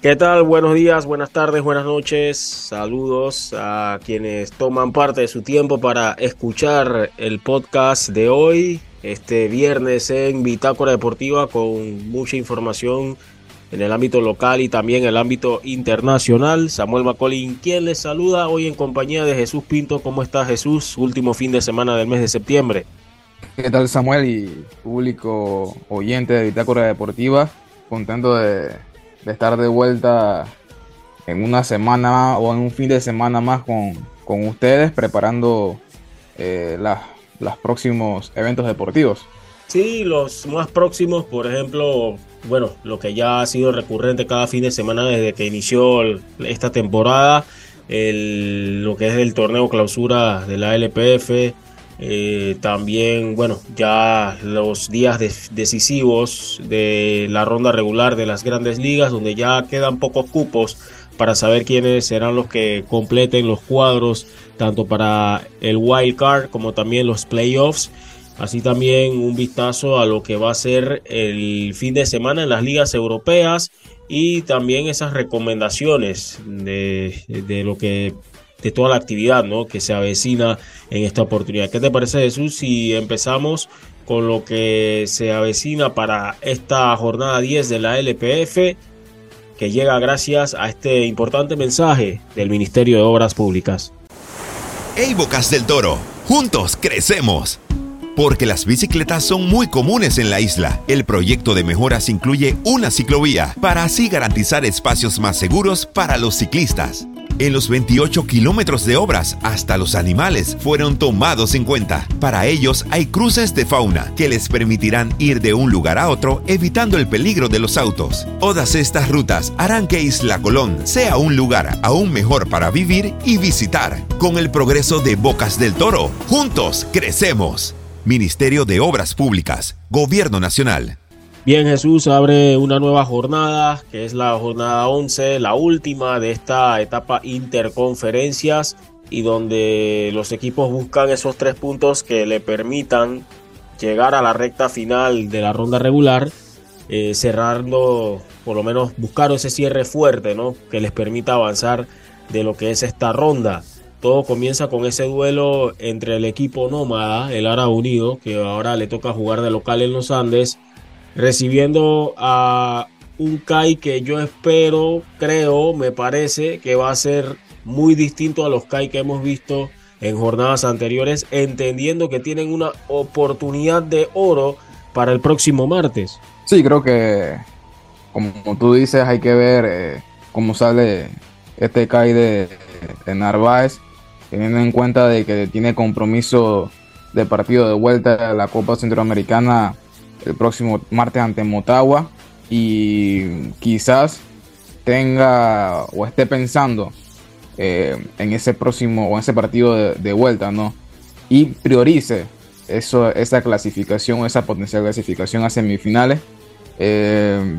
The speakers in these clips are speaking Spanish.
¿Qué tal? Buenos días, buenas tardes, buenas noches. Saludos a quienes toman parte de su tiempo para escuchar el podcast de hoy, este viernes en Bitácora Deportiva con mucha información en el ámbito local y también en el ámbito internacional. Samuel Macolín, quien les saluda hoy en compañía de Jesús Pinto. ¿Cómo está Jesús? Último fin de semana del mes de septiembre. ¿Qué tal Samuel y público oyente de Bitácora Deportiva? Contento de de estar de vuelta en una semana o en un fin de semana más con, ustedes preparando eh, los próximos eventos deportivos. Sí, los más próximos, por ejemplo, bueno, lo que ya ha sido recurrente cada fin de semana desde que inició esta temporada, lo que es el torneo clausura de la LPF, eh, también, bueno, ya los días decisivos de la ronda regular de las grandes ligas, donde ya quedan pocos cupos para saber quiénes serán los que completen los cuadros, tanto para el wild card como también los playoffs. Así también un vistazo a lo que va a ser el fin de semana en las ligas europeas y también esas recomendaciones de, de lo que de toda la actividad ¿no? que se avecina en esta oportunidad. ¿Qué te parece Jesús si empezamos con lo que se avecina para esta jornada 10 de la LPF que llega gracias a este importante mensaje del Ministerio de Obras Públicas? Hey Bocas del Toro, juntos crecemos. Porque las bicicletas son muy comunes en la isla, el proyecto de mejoras incluye una ciclovía para así garantizar espacios más seguros para los ciclistas. En los 28 kilómetros de obras, hasta los animales fueron tomados en cuenta. Para ellos hay cruces de fauna que les permitirán ir de un lugar a otro evitando el peligro de los autos. Todas estas rutas harán que Isla Colón sea un lugar aún mejor para vivir y visitar. Con el progreso de Bocas del Toro, juntos crecemos. Ministerio de Obras Públicas, Gobierno Nacional. Bien, Jesús abre una nueva jornada, que es la jornada 11, la última de esta etapa interconferencias y donde los equipos buscan esos tres puntos que le permitan llegar a la recta final de la ronda regular, eh, cerrando, por lo menos buscar ese cierre fuerte, ¿no? Que les permita avanzar de lo que es esta ronda. Todo comienza con ese duelo entre el equipo nómada, el Ara Unido, que ahora le toca jugar de local en los Andes, recibiendo a un Kai que yo espero, creo, me parece que va a ser muy distinto a los Kai que hemos visto en jornadas anteriores, entendiendo que tienen una oportunidad de oro para el próximo martes. Sí, creo que, como tú dices, hay que ver eh, cómo sale este Kai de, de, Narváez, teniendo en cuenta de que tiene compromiso de partido de vuelta a la Copa Centroamericana el próximo martes ante Motagua y quizás tenga o esté pensando eh, en ese próximo o en ese partido de, vuelta, ¿no? Y priorice eso, esa clasificación, esa potencial clasificación a semifinales. Eh,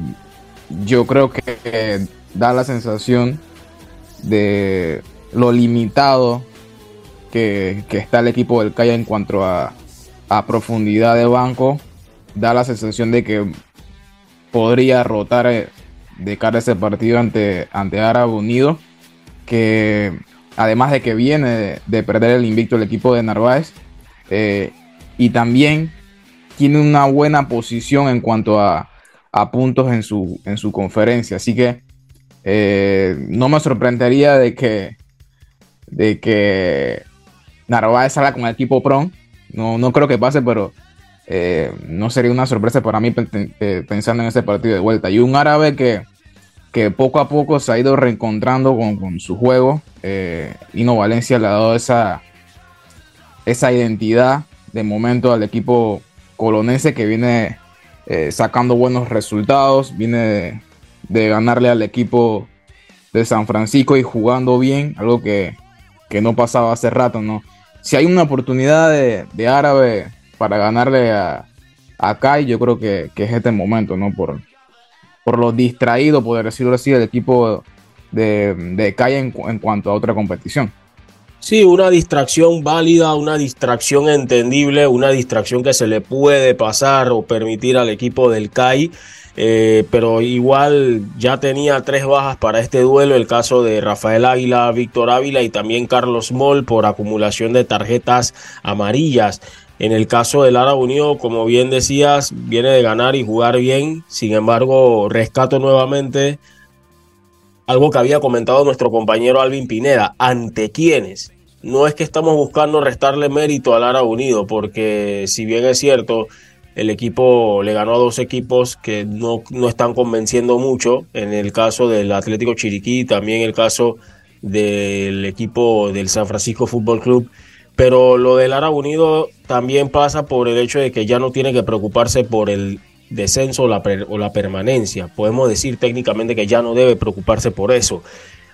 yo creo que da la sensación de lo limitado que, está el equipo del Calla en cuanto a profundidad de banco da la sensación de que podría rotar eh, de cara a ese partido ante, ante Árabe Unido, que además de que viene de, perder el invicto el equipo de Narváez, eh, y también tiene una buena posición en cuanto a, puntos en su, en su conferencia. Así que eh, no me sorprendería de que, de que Narváez salga con el equipo PRON. No, no creo que pase, pero eh, no sería una sorpresa para mí eh, pensando en ese partido de vuelta. Y un árabe que, que poco a poco se ha ido reencontrando con, su juego. Eh, Ino Valencia le ha dado esa, esa identidad de momento al equipo colonense que viene sacando buenos resultados, viene de, ganarle al equipo de San Francisco y jugando bien, algo que, no pasaba hace rato, ¿no? Si hay una oportunidad de, de árabe para ganarle a, a Kai, yo creo que, es este momento, ¿no? Por, por lo distraído, poder decirlo así, el equipo de, de Kai en, cuanto a otra competición. Sí, una distracción válida, una distracción entendible, una distracción que se le puede pasar o permitir al equipo del CAI. Eh, pero igual ya tenía tres bajas para este duelo, el caso de Rafael Águila, Víctor Ávila y también Carlos Moll por acumulación de tarjetas amarillas. En el caso del Lara Unido, como bien decías, viene de ganar y jugar bien, sin embargo, rescato nuevamente algo que había comentado nuestro compañero Alvin Pineda, ante quiénes. No es que estamos buscando restarle mérito al Lara Unido, porque si bien es cierto, el equipo le ganó a dos equipos que no, no están convenciendo mucho, en el caso del Atlético Chiriquí, también el caso del equipo del San Francisco Fútbol Club. Pero lo del Lara Unido también pasa por el hecho de que ya no tiene que preocuparse por el descenso o la, o la permanencia. Podemos decir técnicamente que ya no debe preocuparse por eso.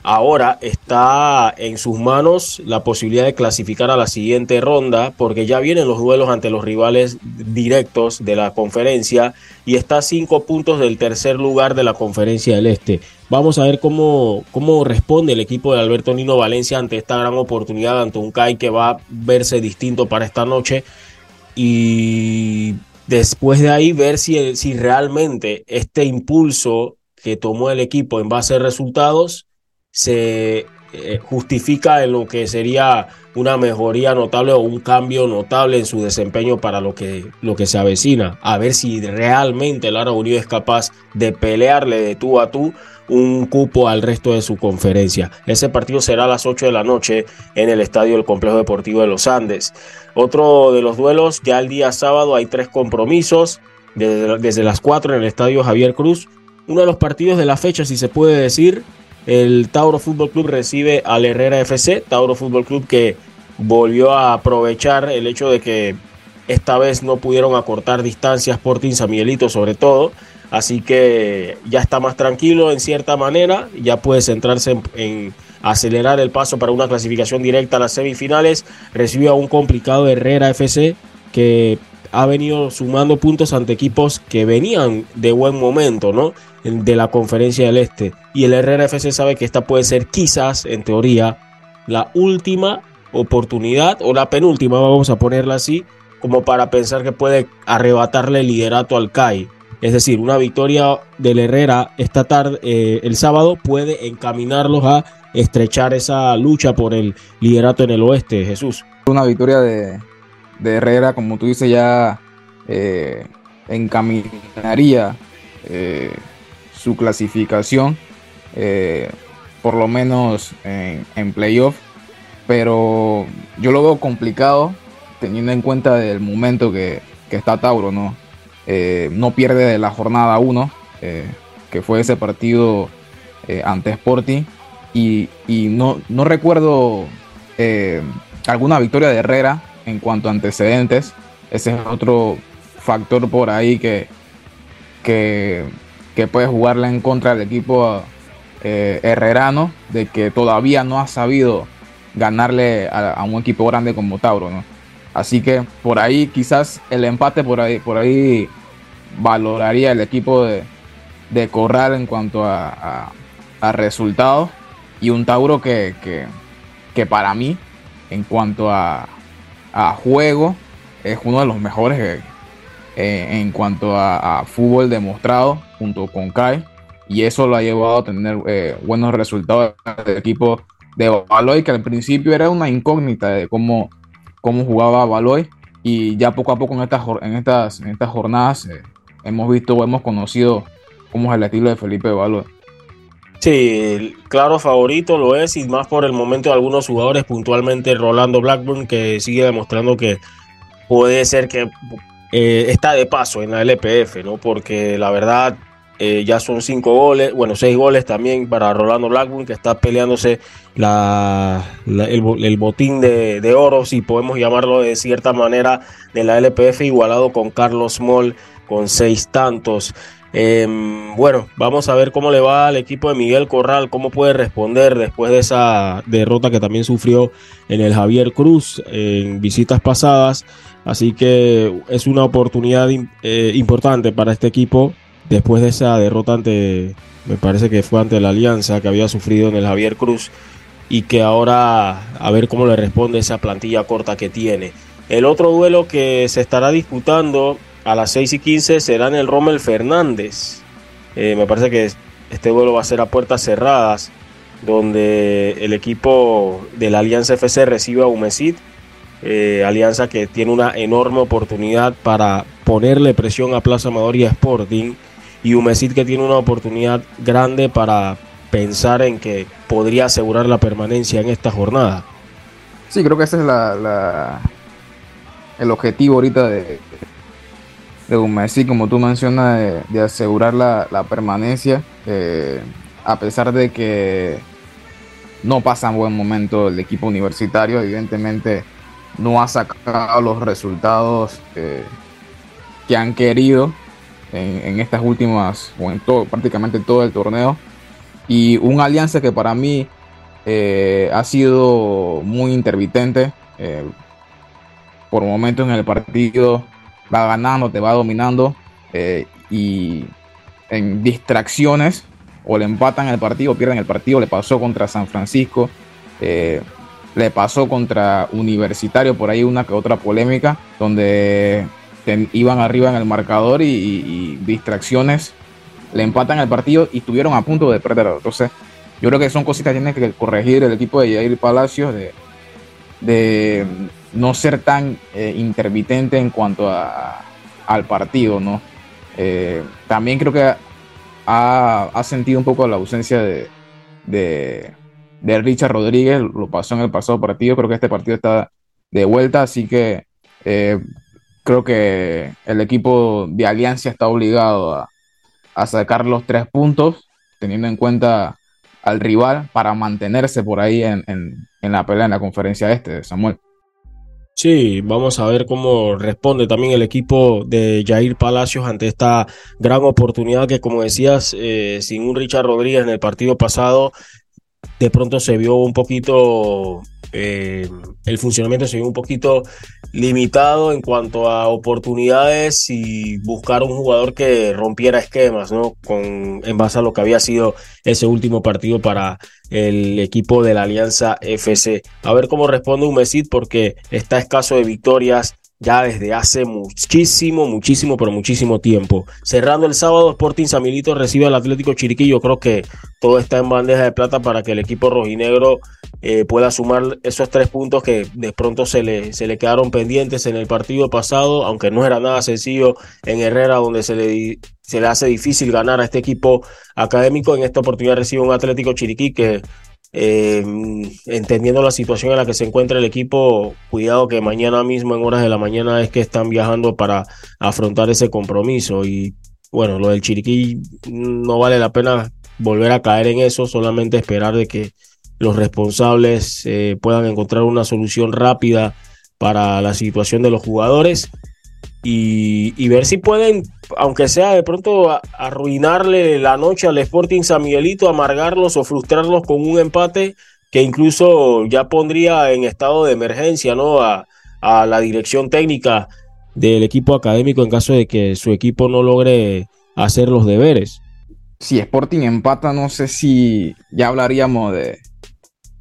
Ahora está en sus manos la posibilidad de clasificar a la siguiente ronda porque ya vienen los duelos ante los rivales directos de la conferencia y está a cinco puntos del tercer lugar de la conferencia del Este. Vamos a ver cómo, cómo responde el equipo de Alberto Nino Valencia ante esta gran oportunidad ante un CAI que va a verse distinto para esta noche y después de ahí ver si, si realmente este impulso que tomó el equipo en base a resultados se eh, justifica en lo que sería una mejoría notable o un cambio notable en su desempeño para lo que, lo que se avecina. A ver si realmente Lara Unido es capaz de pelearle de tú a tú un cupo al resto de su conferencia. Ese partido será a las 8 de la noche en el estadio del Complejo Deportivo de los Andes. Otro de los duelos, ya el día sábado hay tres compromisos, desde, desde las 4 en el estadio Javier Cruz. Uno de los partidos de la fecha, si se puede decir, el Tauro Fútbol Club recibe al Herrera FC, Tauro Fútbol Club que volvió a aprovechar el hecho de que esta vez no pudieron acortar distancias Sporting San Miguelito sobre todo, así que ya está más tranquilo en cierta manera, ya puede centrarse en, acelerar el paso para una clasificación directa a las semifinales, recibió a un complicado Herrera FC que ha venido sumando puntos ante equipos que venían de buen momento, ¿no? De la conferencia del Este. Y el Herrera FC sabe que esta puede ser quizás, en teoría, la última oportunidad o la penúltima, vamos a ponerla así, como para pensar que puede arrebatarle el liderato al CAI. Es decir, una victoria del Herrera esta tarde, eh, el sábado, puede encaminarlos a estrechar esa lucha por el liderato en el oeste, Jesús. Una victoria de, de Herrera, como tú dices, ya eh, encaminaría eh, su clasificación, eh, por lo menos en, playoff. Pero yo lo veo complicado teniendo en cuenta el momento que, está Tauro, ¿no? no pierde de la jornada 1, que fue ese partido ante Sporting. Y, y no, no recuerdo alguna victoria de Herrera en cuanto a antecedentes. Ese es otro factor por ahí que, que, puede jugarle en contra del equipo eh, herrerano, de que todavía no ha sabido ganarle a, un equipo grande como Tauro. ¿no? Así que por ahí quizás el empate por ahí, por ahí valoraría el equipo de, de Corral en cuanto a, a, resultados y un Tauro que, que para mí en cuanto a, a juego es uno de los mejores eh, eh, en cuanto a, fútbol demostrado junto con Kai y eso lo ha llevado a tener eh, buenos resultados del equipo de Baloy que al principio era una incógnita de cómo, cómo jugaba Baloy y ya poco a poco en estas, en estas, en estas jornadas hemos visto o hemos conocido cómo es el estilo de Felipe Baloy. Sí, claro favorito lo es y más por el momento algunos jugadores, puntualmente Rolando Blackburn, que sigue demostrando que puede ser que eh, está de paso en la LPF, ¿no? Porque la verdad eh, ya son cinco goles, bueno, seis goles también para Rolando Blackburn, que está peleándose la, el, botín de, de, oro, si podemos llamarlo de cierta manera, de la LPF, igualado con Carlos Moll con seis tantos. Em, bueno, vamos a ver cómo le va al equipo de Miguel Corral, cómo puede responder después de esa derrota que también sufrió en el Javier Cruz en visitas pasadas. Así que es una oportunidad eh, importante para este equipo después de esa derrota ante, me parece que fue ante la Alianza que había sufrido en el Javier Cruz. y que ahora a ver cómo le responde esa plantilla corta que tiene. El otro duelo que se estará disputando a las 6 y 15 será en el Rommel Fernández. Eh, me parece que este duelo va a ser a puertas cerradas, donde el equipo de la Alianza FC recibe a Humesit. Eh, alianza que tiene una enorme oportunidad para ponerle presión a Plaza Amador y Sporting. Y Humesit que tiene una oportunidad grande para pensar en que podría asegurar la permanencia en esta jornada. Sí, creo que ese es la, el objetivo ahorita de, de Humesit, como tú mencionas, de, asegurar la, permanencia, eh, a pesar de que no pasa un buen momento el equipo universitario, evidentemente no ha sacado los resultados eh, que han querido en, estas últimas, o en todo, prácticamente todo el torneo. Y un alianza que para mí eh, ha sido muy intermitente. Por momentos en el partido va ganando, te va dominando. y en distracciones o le empatan el partido, pierden el partido. Le pasó contra San Francisco le pasó contra Universitario, por ahí una que otra polémica, donde iban arriba en el marcador y, distracciones le empatan el partido y estuvieron a punto de perder. Entonces, yo creo que son cositas que tiene que corregir el equipo de Jair Palacios de, de no ser tan eh, intermitente en cuanto a, al partido, ¿no? Eh, también creo que ha, sentido un poco la ausencia de de Richard Rodríguez, lo pasó en el pasado partido, creo que este partido está de vuelta, así que eh, creo que el equipo de Alianza está obligado a, sacar los tres puntos, teniendo en cuenta al rival para mantenerse por ahí en, la pelea en la conferencia este, Samuel. Sí, vamos a ver cómo responde también el equipo de Jair Palacios ante esta gran oportunidad que, como decías, eh, sin un Richard Rodríguez en el partido pasado, de pronto se vio un poquito, eh, el funcionamiento se vio un poquito limitado en cuanto a oportunidades y buscar un jugador que rompiera esquemas, ¿no? Con, en base a lo que había sido ese último partido para el equipo de la Alianza FC. A ver cómo responde un Mesit porque está escaso de victorias ya desde hace muchísimo, muchísimo, pero muchísimo tiempo. Cerrando el sábado, Sporting Samilito recibe al Atlético Chiriquí. Yo creo que todo está en bandeja de plata para que el equipo rojinegro eh, pueda sumar esos tres puntos que de pronto se le, se le quedaron pendientes en el partido pasado, aunque no era nada sencillo en Herrera, donde se le, se le hace difícil ganar a este equipo académico. En esta oportunidad recibe un Atlético Chiriquí que eh, entendiendo la situación en la que se encuentra el equipo, cuidado que mañana mismo en horas de la mañana es que están viajando para afrontar ese compromiso. Y bueno, lo del Chiriquí no vale la pena volver a caer en eso, solamente esperar de que los responsables eh, puedan encontrar una solución rápida para la situación de los jugadores y, ver si pueden, aunque sea de pronto, arruinarle la noche al Sporting San Miguelito, amargarlos o frustrarlos con un empate que incluso ya pondría en estado de emergencia ¿no? a, a la dirección técnica del equipo académico en caso de que su equipo no logre hacer los deberes. Si Sporting empata, no sé si ya hablaríamos de,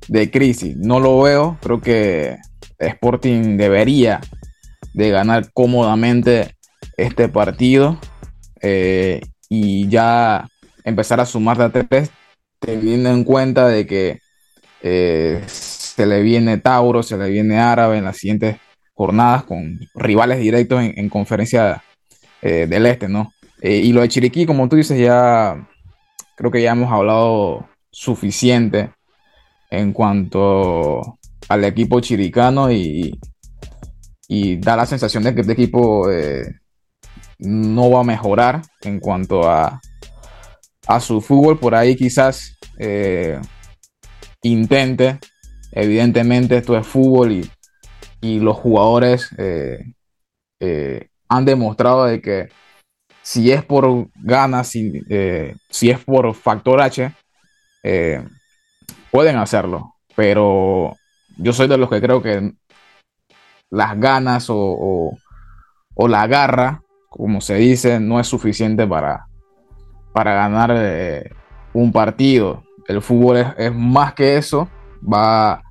de crisis. No lo veo. Creo que Sporting debería de ganar cómodamente este partido eh, y ya empezar a sumar de a tres, teniendo en cuenta de que eh, se le viene Tauro, se le viene Árabe en las siguientes jornadas con rivales directos en, conferencia eh, del Este, ¿no? y lo de Chiriquí, como tú dices, ya creo que ya hemos hablado suficiente en cuanto al equipo chiricano y, y da la sensación de que este equipo eh, no va a mejorar en cuanto a, a su fútbol. Por ahí quizás eh, intente, evidentemente esto es fútbol y, los jugadores eh, han demostrado de que si es por ganas, si, si es por factor H, pueden hacerlo. Pero yo soy de los que creo que las ganas o, la garra, como se dice, no es suficiente para, para ganar eh, un partido. El fútbol es, más que eso va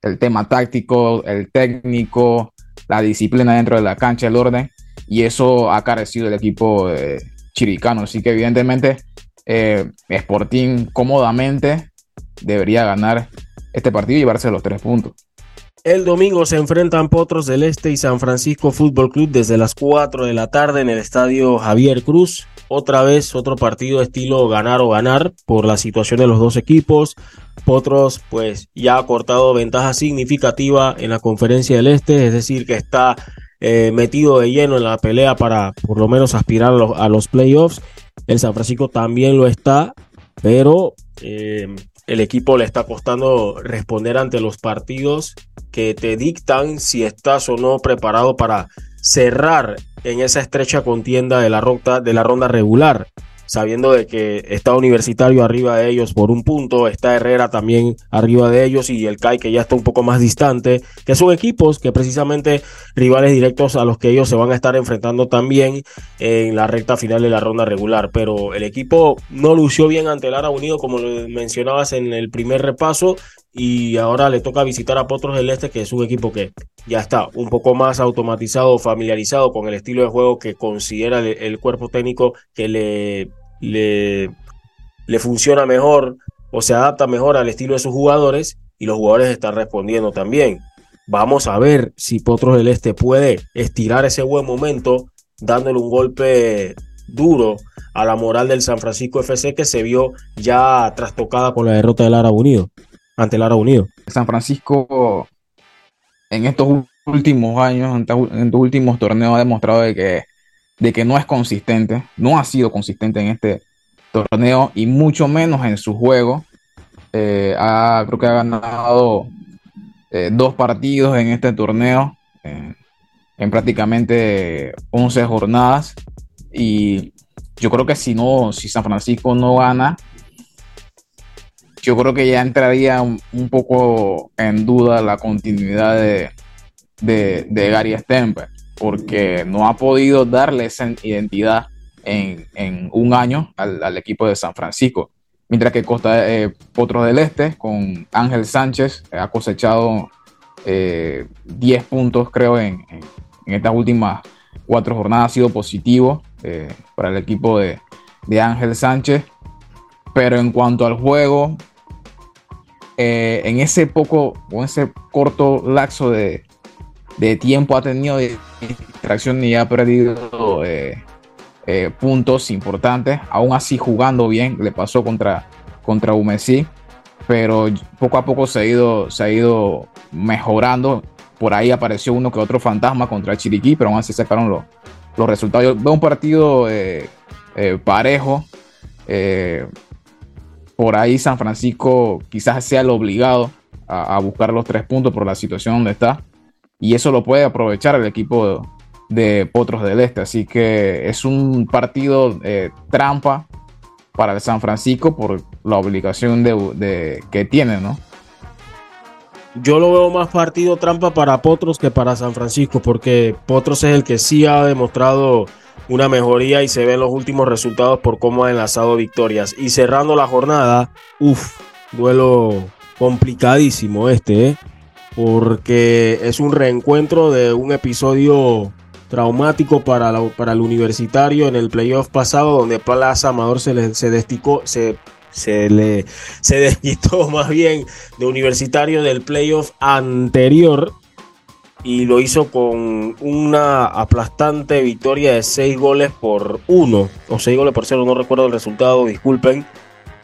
el tema táctico, el técnico, la disciplina dentro de la cancha, el orden, y eso ha carecido el equipo chiricano. Así que evidentemente eh, Sporting cómodamente debería ganar este partido y llevarse los tres puntos. El domingo se enfrentan Potros del Este y San Francisco Fútbol Club desde las 4 de la tarde en el estadio Javier Cruz. Otra vez otro partido estilo ganar o ganar por la situación de los dos equipos. Potros pues ya ha cortado ventaja significativa en la conferencia del Este, es decir que está eh, metido de lleno en la pelea para por lo menos aspirar a los, playoffs. El San Francisco también lo está, pero eh, el equipo le está costando responder ante los partidos que te dictan si estás o no preparado para cerrar en esa estrecha contienda de la ronda, regular sabiendo de que está Universitario arriba de ellos por un punto, está Herrera también arriba de ellos y el CAI que ya está un poco más distante, que son equipos que precisamente rivales directos a los que ellos se van a estar enfrentando también en la recta final de la ronda regular, pero el equipo no lució bien ante el Ara Unido como lo mencionabas en el primer repaso y ahora le toca visitar a Potros del Este, que es un equipo que ya está un poco más automatizado, familiarizado con el estilo de juego que considera el cuerpo técnico que le le, le funciona mejor o se adapta mejor al estilo de sus jugadores y los jugadores están respondiendo también. Vamos a ver si Potros del Este puede estirar ese buen momento dándole un golpe duro a la moral del San Francisco FC que se vio ya trastocada con la derrota del Árabe Unido ante el Árabe Unido. San Francisco en estos últimos años, en estos últimos torneos ha demostrado de que de que no es consistente, no ha sido consistente en este torneo y mucho menos en su juego. Eh, creo que ha ganado eh, dos partidos en este torneo eh, en prácticamente 11 jornadas y yo creo que si no, si San Francisco no gana, yo creo que ya entraría un, poco en duda la continuidad de, de, de Gary Stemper porque no ha podido darle esa identidad en, un año al, equipo de San Francisco. Mientras que Costa eh, Potros del Este, con Ángel Sánchez, ha cosechado 10 eh, puntos, creo, en, estas últimas cuatro jornadas. Ha sido positivo eh, para el equipo de, Ángel Sánchez. Pero en cuanto al juego, en ese poco, o ese corto lapso de, de tiempo ha tenido de distracción y ha perdido eh, eh, puntos importantes. Aún así jugando bien, le pasó contra, contra pero poco a poco se ha ido, se ha ido mejorando. Por ahí apareció uno que otro fantasma contra Chiriquí, pero aún así sacaron los, los resultados. Yo veo un partido eh, parejo. por ahí San Francisco quizás sea el obligado a buscar los tres puntos por la situación donde está y eso lo puede aprovechar el equipo de Potros del Este. Así que es un partido eh, trampa para el San Francisco por la obligación de, que tiene, ¿no? Yo lo veo más partido trampa para Potros que para San Francisco, porque Potros es el que sí ha demostrado una mejoría y se ven los últimos resultados por cómo ha enlazado victorias. Y cerrando la jornada, uff, duelo complicadísimo este, ¿eh? Porque es un reencuentro de un episodio traumático para, para el universitario en el playoff pasado, donde Plaza Amador se, le, se desticó, se, se le se desquitó más bien de universitario del playoff anterior y lo hizo con una aplastante victoria de 6 goles por 1 o 6 goles por 0, no recuerdo el resultado, disculpen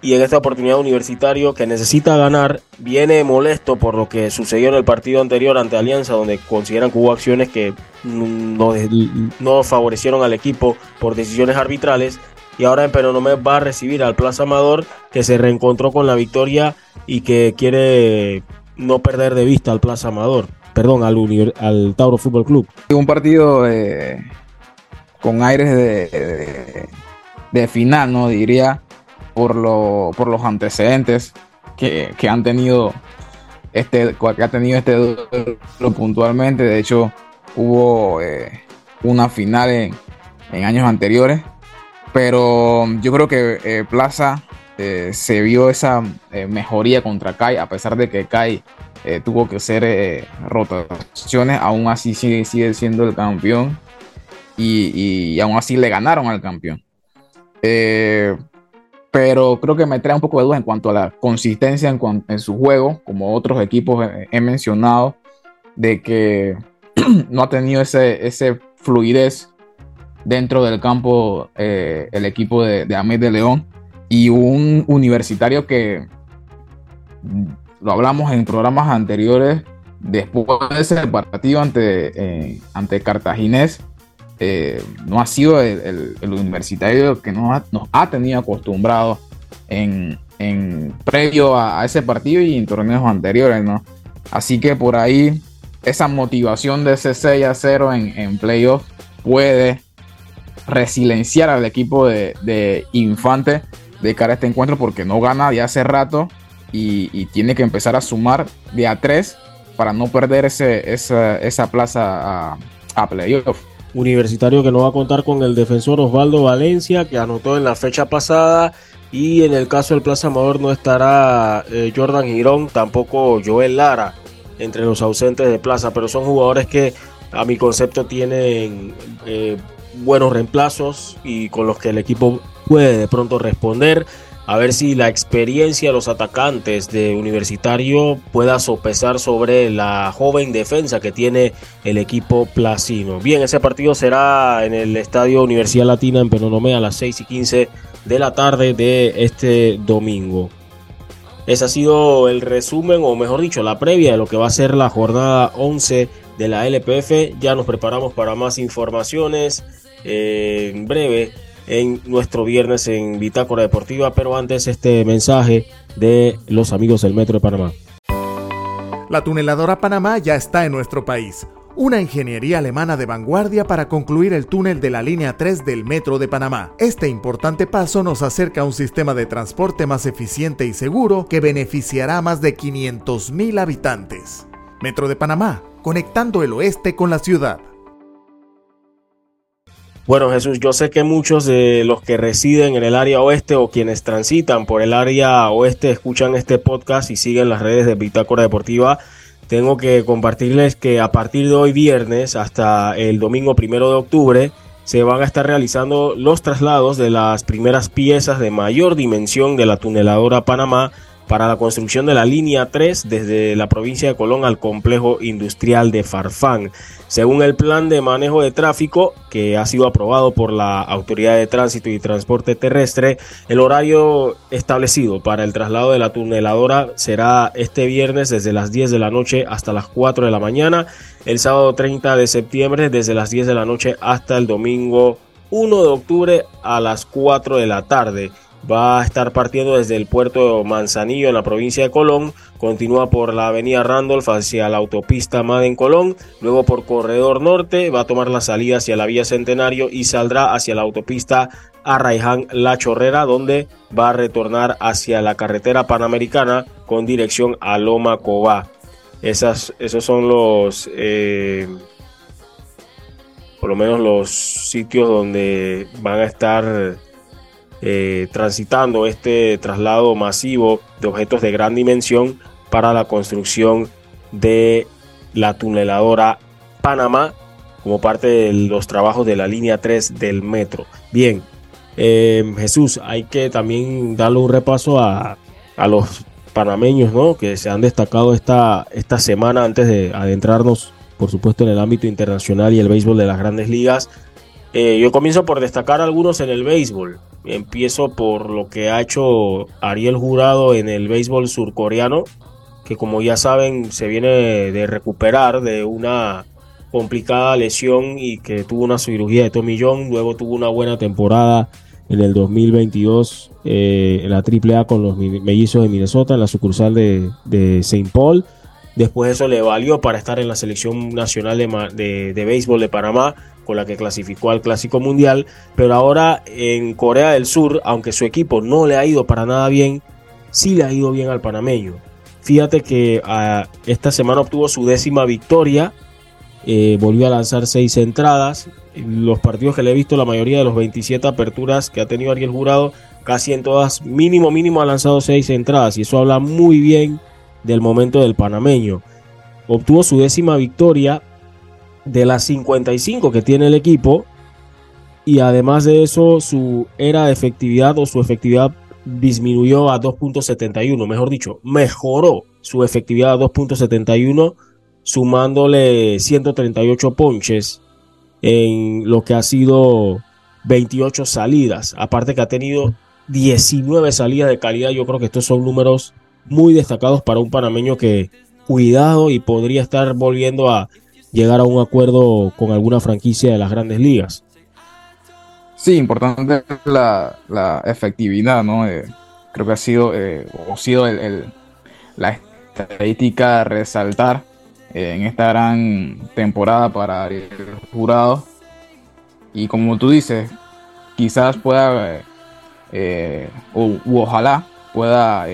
y en esta oportunidad Universitario que necesita ganar viene molesto por lo que sucedió en el partido anterior ante Alianza donde consideran que hubo acciones que no, no favorecieron al equipo por decisiones arbitrales y ahora en Penonomé va a recibir al Plaza Amador que se reencontró con la victoria y que quiere no perder de vista al Plaza Amador, perdón, al, al Tauro Fútbol Club. Un partido eh, con aires de, de final, ¿no? Diría por, lo, por los antecedentes que, han tenido este, que ha tenido este lo puntualmente. De hecho, hubo eh, una final en, años anteriores. Pero yo creo que eh, Plaza eh, se vio esa eh, mejoría contra Kai, a pesar de que Kai eh, tuvo que hacer rotaciones, aún así sigue, siendo el campeón y, y, aún así le ganaron al campeón. Pero creo que me trae un poco de duda en cuanto a la consistencia en, en su juego, como otros equipos he, mencionado, de que no ha tenido ese, fluidez dentro del campo el equipo de, de Ahmed de León. Y un universitario que lo hablamos en programas anteriores, después de ese partido ante, eh, ante Cartaginés, eh, no ha sido el, universitario que nos ha, tenido acostumbrados en, en previo a, ese partido y en torneos anteriores, ¿no? Así que por ahí esa motivación de ese 6 a 0 en, en playoff puede resilienciar al equipo de, Infante de cara a este encuentro porque no gana de hace rato y, tiene que empezar a sumar de a tres para no perder ese, esa, plaza a, a playoff. Universitario que no va a contar con el defensor Osvaldo Valencia, que anotó en la fecha pasada. Y en el caso del Plaza Amador no estará eh, Jordan Girón, tampoco Joel Lara entre los ausentes de Plaza, pero son jugadores que a mi concepto tienen eh, buenos reemplazos y con los que el equipo puede de pronto responder. A ver si la experiencia de los atacantes de Universitario pueda sopesar sobre la joven defensa que tiene el equipo placino. Bien, ese partido será en el Estadio Universidad Latina en Penonomé a las 6 y 15 de la tarde de este domingo. Ese ha sido el resumen, o mejor dicho, la previa de lo que va a ser la jornada 11 de la LPF. Ya nos preparamos para más informaciones eh, en breve en nuestro viernes en Bitácora Deportiva, pero antes este mensaje de los amigos del Metro de Panamá. La tuneladora Panamá ya está en nuestro país. Una ingeniería alemana de vanguardia para concluir el túnel de la línea 3 del Metro de Panamá. Este importante paso nos acerca a un sistema de transporte más eficiente y seguro que beneficiará a más de 500.000 habitantes. Metro de Panamá, conectando el oeste con la ciudad. Bueno, Jesús, yo sé que muchos de los que residen en el área oeste o quienes transitan por el área oeste escuchan este podcast y siguen las redes de Bitácora Deportiva. Tengo que compartirles que a partir de hoy viernes hasta el domingo primero de octubre se van a estar realizando los traslados de las primeras piezas de mayor dimensión de la tuneladora Panamá para la construcción de la línea 3 desde la provincia de Colón al complejo industrial de Farfán. Según el plan de manejo de tráfico que ha sido aprobado por la Autoridad de Tránsito y Transporte Terrestre, el horario establecido para el traslado de la tuneladora será este viernes desde las 10 de la noche hasta las 4 de la mañana, el sábado 30 de septiembre desde las 10 de la noche hasta el domingo 1 de octubre a las 4 de la tarde va a estar partiendo desde el puerto Manzanillo en la provincia de Colón, continúa por la avenida Randolph hacia la autopista Maden Colón, luego por Corredor Norte va a tomar la salida hacia la vía Centenario y saldrá hacia la autopista Arraiján La Chorrera, donde va a retornar hacia la carretera panamericana con dirección a Loma Cobá. Esas, esos son los, eh, por lo menos los sitios donde van a estar eh, transitando este traslado masivo de objetos de gran dimensión para la construcción de la tuneladora Panamá como parte de los trabajos de la línea 3 del metro. Bien, eh, Jesús, hay que también darle un repaso a, los panameños ¿no? que se han destacado esta, esta semana antes de adentrarnos, por supuesto, en el ámbito internacional y el béisbol de las grandes ligas. Eh, yo comienzo por destacar algunos en el béisbol. Empiezo por lo que ha hecho Ariel Jurado en el béisbol surcoreano, que como ya saben se viene de recuperar de una complicada lesión y que tuvo una cirugía de tomillón, luego tuvo una buena temporada en el 2022 eh, en la AAA con los mellizos de Minnesota en la sucursal de, de St. Paul. Después eso le valió para estar en la selección nacional de, de béisbol de Panamá con la que clasificó al Clásico Mundial, pero ahora en Corea del Sur, aunque su equipo no le ha ido para nada bien, sí le ha ido bien al panameño. Fíjate que ah, esta semana obtuvo su décima victoria, eh, volvió a lanzar seis entradas. Los partidos que le he visto, la mayoría de los 27 aperturas que ha tenido Ariel Jurado, casi en todas, mínimo, mínimo ha lanzado seis entradas y eso habla muy bien del momento del panameño. Obtuvo su décima victoria de las 55 que tiene el equipo y además de eso su era de efectividad o su efectividad disminuyó a 2.71, mejor dicho, mejoró su efectividad a 2.71 sumándole 138 ponches en lo que ha sido 28 salidas, aparte que ha tenido 19 salidas de calidad, yo creo que estos son números muy destacados para un panameño que cuidado y podría estar volviendo a llegar a un acuerdo con alguna franquicia de las grandes ligas. Sí, importante la, la efectividad, ¿no? Eh, creo que ha sido, eh, o sido el, la estadística a resaltar eh, en esta gran temporada para el jurado. Y como tú dices, quizás pueda, o, ojalá pueda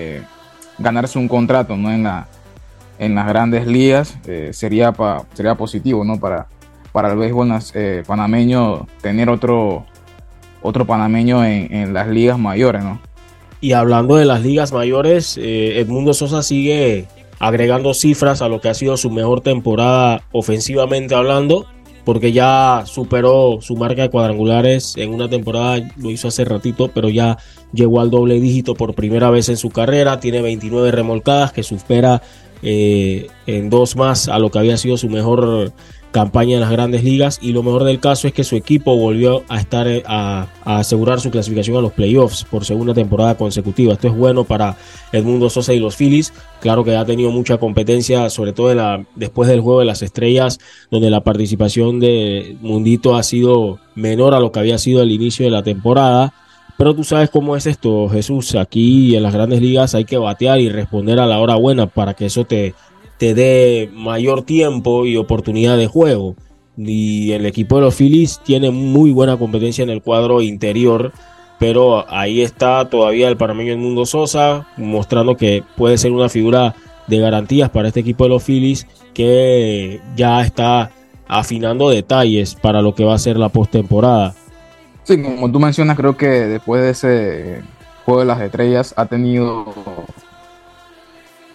ganarse un contrato ¿no? en, la, en las grandes ligas. sería, sería positivo ¿no? para, para el béisbol panameño tener otro otro panameño en, las ligas mayores, ¿no? Y hablando de las ligas mayores, eh, Edmundo Sosa sigue agregando cifras a lo que ha sido su mejor temporada ofensivamente hablando, porque ya superó su marca de cuadrangulares en una temporada, lo hizo hace ratito, pero ya llegó al doble dígito por primera vez en su carrera, tiene 29 remolcadas que supera eh, en dos más a lo que había sido su mejor campaña en las grandes ligas y lo mejor del caso es que su equipo volvió a estar eh, a, asegurar su clasificación a los playoffs por segunda temporada consecutiva. Esto es bueno para Edmundo Sosa y los Phillies. Claro que ha tenido mucha competencia, sobre todo después del juego de las estrellas, donde la participación de Mundito ha sido menor a lo que había sido al inicio de la temporada. Pero tú sabes cómo es esto, Jesús. Aquí en las grandes ligas hay que batear y responder a la hora buena para que eso te, te dé mayor tiempo y oportunidad de juego. Y el equipo de los Phillies tiene muy buena competencia en el cuadro interior, pero ahí está todavía el panameño El Mundo Sosa, mostrando que puede ser una figura de garantías para este equipo de los Phillies, que ya está afinando detalles para lo que va a ser la postemporada. Sí, como tú mencionas, creo que después de ese juego de las estrellas ha tenido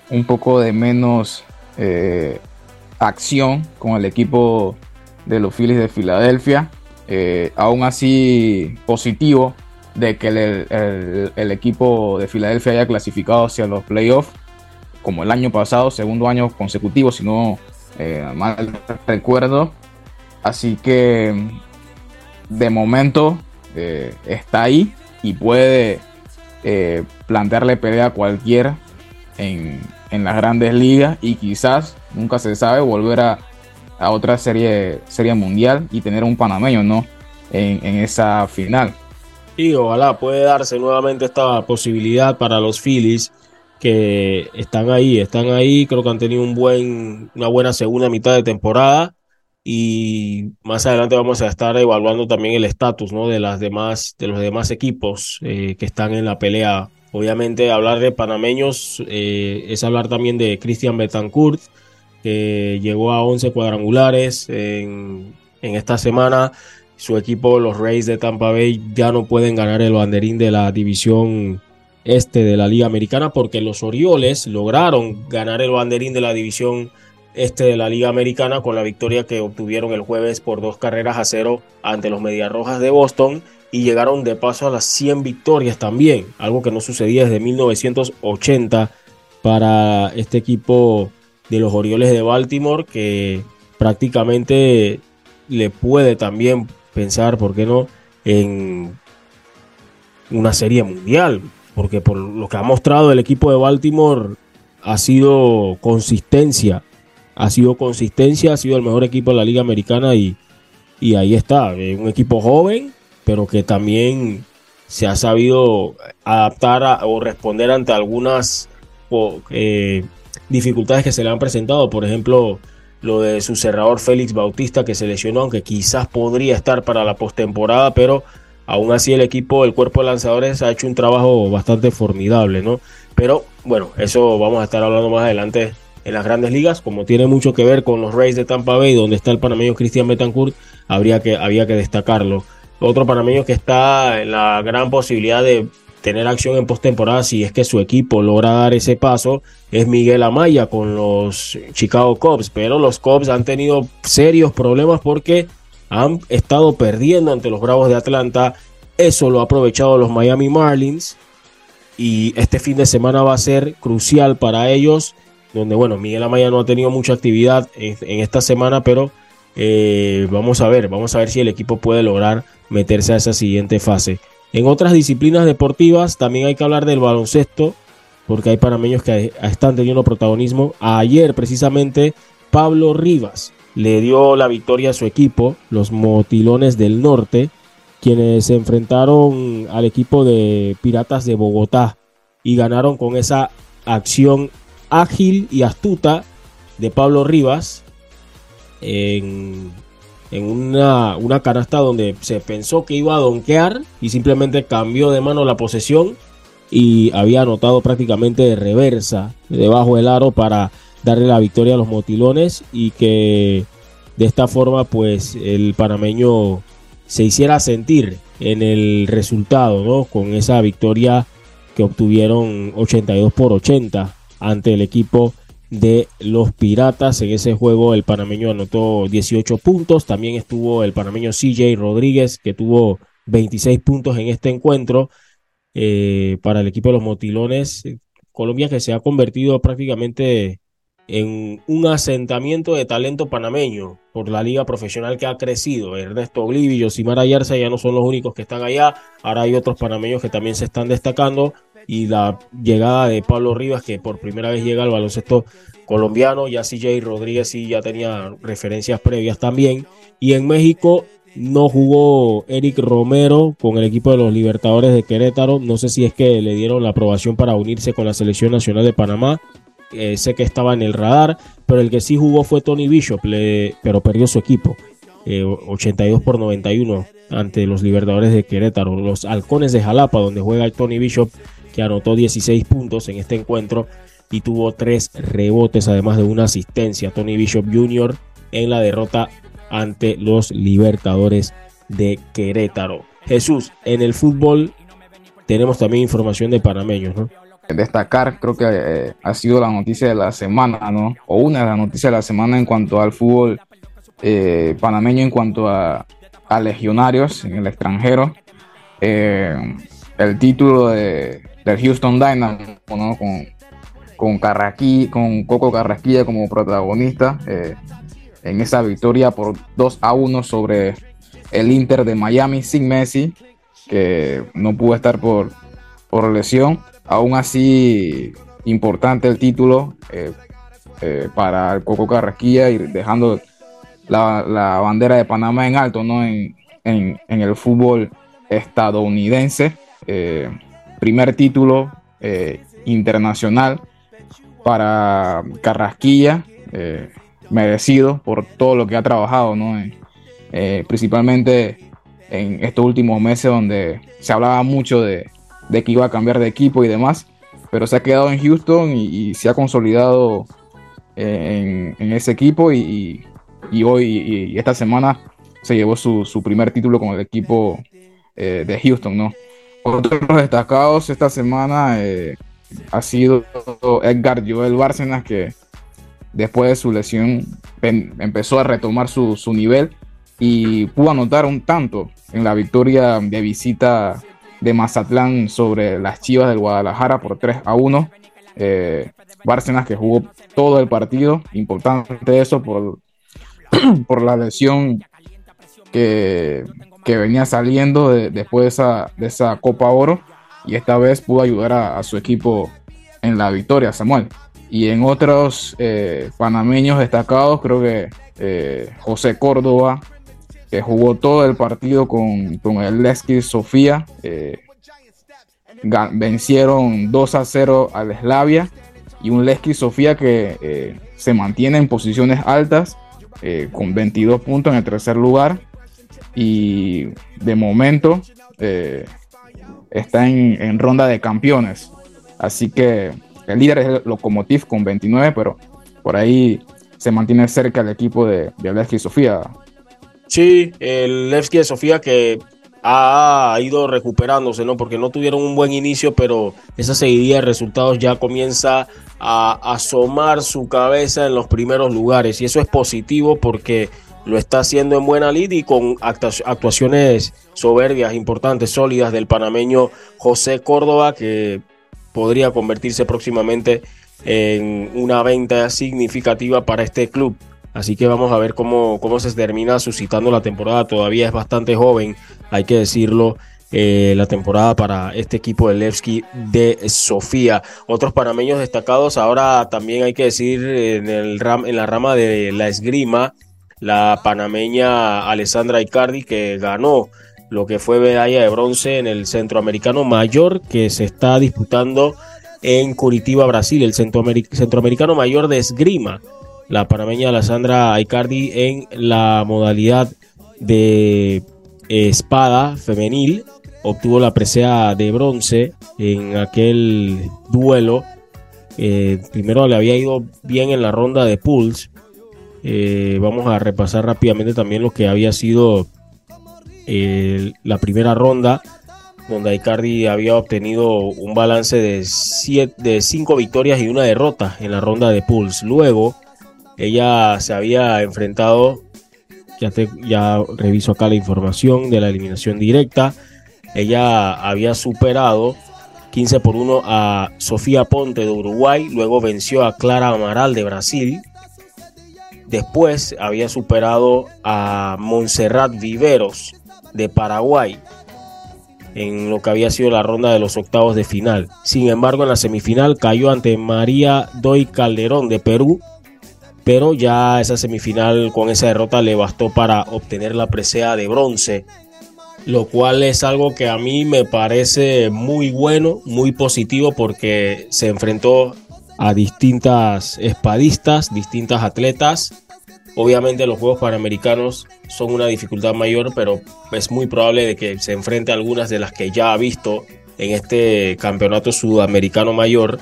un poco de menos eh, acción con el equipo de los Phillies de Filadelfia. Eh, aún así positivo de que el, equipo de Filadelfia haya clasificado hacia los playoffs, como el año pasado, segundo año consecutivo, si no eh, mal recuerdo. Así que de momento está ahí y puede plantearle pelea a cualquiera en, en las grandes ligas y quizás, nunca se sabe, volver a, otra serie, serie mundial y tener un panameño ¿no? en, esa final. Y ojalá puede darse nuevamente esta posibilidad para los Phillies que están ahí, están ahí, creo que han tenido un buen, una buena segunda mitad de temporada y más adelante vamos a estar evaluando también el estatus ¿no? de las demás, de los demás equipos eh, que están en la pelea Obviamente hablar de panameños eh, es hablar también de Cristian Betancourt, que llegó a 11 cuadrangulares en, esta semana. Su equipo, los Rays de Tampa Bay, ya no pueden ganar el banderín de la división este de la Liga Americana porque los Orioles lograron ganar el banderín de la división este de la Liga Americana con la victoria que obtuvieron el jueves por dos carreras a cero ante los Medias Rojas de Boston y llegaron de paso a las 100 victorias también, algo que no sucedía desde 1980 para este equipo de los Orioles de Baltimore que prácticamente le puede también pensar, ¿por qué no?, en una serie mundial, porque por lo que ha mostrado el equipo de Baltimore ha sido consistencia, ha sido consistencia, ha sido el mejor equipo de la Liga Americana y, y ahí está, eh, un equipo joven pero que también se ha sabido adaptar o responder ante algunas eh, dificultades que se le han presentado. Por ejemplo, lo de su cerrador Félix Bautista que se lesionó, aunque quizás podría estar para la postemporada, pero aún así el equipo, el cuerpo de lanzadores ha hecho un trabajo bastante formidable, ¿no? Pero bueno, eso vamos a estar hablando más adelante en las grandes ligas, como tiene mucho que ver con los Rays de Tampa Bay, donde está el panameño Cristian Betancourt, habría que, había que destacarlo. Otro panameño que está en la gran posibilidad de tener acción en postemporada si es que su equipo logra dar ese paso es Miguel Amaya con los Chicago Cubs, pero los Cubs han tenido serios problemas porque han estado perdiendo ante los Bravos de Atlanta. Eso lo ha aprovechado los Miami Marlins y este fin de semana va a ser crucial para ellos, donde bueno, Miguel Amaya no ha tenido mucha actividad en, esta semana, pero eh, vamos a ver, vamos a ver si el equipo puede lograr meterse a esa siguiente fase. En otras disciplinas deportivas también hay que hablar del baloncesto, porque hay panameños que están teniendo protagonismo. Ayer precisamente Pablo Rivas le dio la victoria a su equipo, los Motilones del Norte, quienes se enfrentaron al equipo de Piratas de Bogotá y ganaron con esa acción ágil y astuta de Pablo Rivas en una, una canasta donde se pensó que iba a donkear y simplemente cambió de mano la posesión y había anotado prácticamente de reversa debajo del aro para darle la victoria a los motilones y que de esta forma pues el panameño se hiciera sentir en el resultado, ¿no? Con esa victoria que obtuvieron 82 por 80 ante el equipo de los Piratas. En ese juego el panameño anotó 18 puntos. También estuvo el panameño CJ Rodríguez que tuvo 26 puntos en este encuentro eh, para el equipo de los Motilones. Colombia que se ha convertido prácticamente en un asentamiento de talento panameño por la liga profesional que ha crecido. Ernesto Oblivi y Yosimar Ayarza ya no son los únicos que están allá. Ahora hay otros panameños que también se están destacando y la llegada de Pablo Rivas, que por primera vez llega al baloncesto colombiano, ya CJ Rodríguez sí ya tenía referencias previas también, y en México no jugó Eric Romero con el equipo de los Libertadores de Querétaro, no sé si es que le dieron la aprobación para unirse con la selección nacional de Panamá, eh, sé que estaba en el radar, pero el que sí jugó fue Tony Bishop, pero perdió su equipo. 82 eh, por 91 ante los Libertadores de Querétaro, los Halcones de Jalapa, donde juega Tony Bishop, que anotó 16 puntos en este encuentro y tuvo tres rebotes, además de una asistencia. Tony Bishop Jr. en la derrota ante los Libertadores de Querétaro. Jesús, en el fútbol tenemos también información de panameños, ¿no? Destacar, creo que eh, ha sido la noticia de la semana, ¿no? O una de las noticias de la semana en cuanto al fútbol eh, panameño, en cuanto a, legionarios en el extranjero. Eh, el título de, del Houston Dynamo, con, con, con Coco Carrasquilla como protagonista eh, en esa victoria por 2 a 1 sobre el Inter de Miami sin Messi, que no pudo estar por, por lesión. Aún así, importante el título eh, eh, para el Coco Carrasquilla y dejando la, bandera de Panamá en alto ¿no? en, el fútbol estadounidense primer título eh, internacional para Carrasquilla, eh, merecido por todo lo que ha trabajado, ¿no? Eh, principalmente en estos últimos meses donde se hablaba mucho de, que iba a cambiar de equipo y demás, pero se ha quedado en Houston y, se ha consolidado en, ese equipo y, hoy y, esta semana se llevó su, su, primer título con el equipo de Houston, ¿no? Otros destacados esta semana eh, ha sido Edgar Joel Bárcenas, que después de su lesión empezó a retomar su, nivel y pudo anotar un tanto en la victoria de visita de Mazatlán sobre las Chivas del Guadalajara por 3 a 1. Eh, Bárcenas que jugó todo el partido, importante eso por, por la lesión que, que venía saliendo después de esa, de esa Copa Oro y esta vez pudo ayudar a, su equipo en la victoria, Samuel. Y en otros eh, panameños destacados, creo que eh, José Córdoba, que jugó todo el partido con, con el Lesky Sofía, eh, vencieron 2 a 0 al Slavia y un Lesky Sofía que se mantiene en posiciones altas con 22 puntos en el tercer lugar y de momento eh, está en, ronda de campeones. Así que el líder es el Lokomotiv con 29, pero por ahí se mantiene cerca el equipo de, de Levski Sofía. Sí, el Levski Sofía que ha ido recuperándose, ¿no? Porque no tuvieron un buen inicio, pero esa seguidilla de resultados ya comienza a asomar su cabeza en los primeros lugares. Y eso es positivo porque lo está haciendo en buena lid y con actuaciones soberbias, importantes, sólidas del panameño José Córdoba, que podría convertirse próximamente en una venta significativa para este club. Así que vamos a ver cómo, cómo se termina suscitando la temporada. Todavía es bastante joven, hay que decirlo. Eh, la temporada para este equipo de Levski de Sofía. Otros panameños destacados, ahora también hay que decir en, el ram, en la rama de la esgrima, la panameña Alessandra Icardi que ganó lo que fue medalla de bronce en el Centroamericano Mayor que se está disputando en Curitiba, Brasil, el Centroamericano Mayor de Esgrima la panameña Alessandra Aicardi en la modalidad de espada femenil. Obtuvo la presea de bronce en aquel duelo. Eh, primero le había ido bien en la ronda de pools. Eh, vamos a repasar rápidamente también lo que había sido eh, la primera ronda, donde Aicardi había obtenido un balance de, siete, de cinco victorias y una derrota en la ronda de pools. Luego, ella se había enfrentado, ya, ya reviso acá la información de la eliminación directa, ella había superado 15 por 1 a Sofía Ponte de Uruguay, luego venció a Clara Amaral de Brasil, después había superado a Montserrat Viveros de Paraguay en lo que había sido la ronda de los octavos de final. Sin embargo, en la semifinal cayó ante María Doy Calderón de Perú pero ya esa semifinal con esa derrota le bastó para obtener la presea de bronce, lo cual es algo que a mí me parece muy bueno, muy positivo porque se enfrentó a distintas espadistas, distintas atletas. Obviamente los Juegos Panamericanos son una dificultad mayor, pero es muy probable de que se enfrente a algunas de las que ya ha visto en este campeonato sudamericano mayor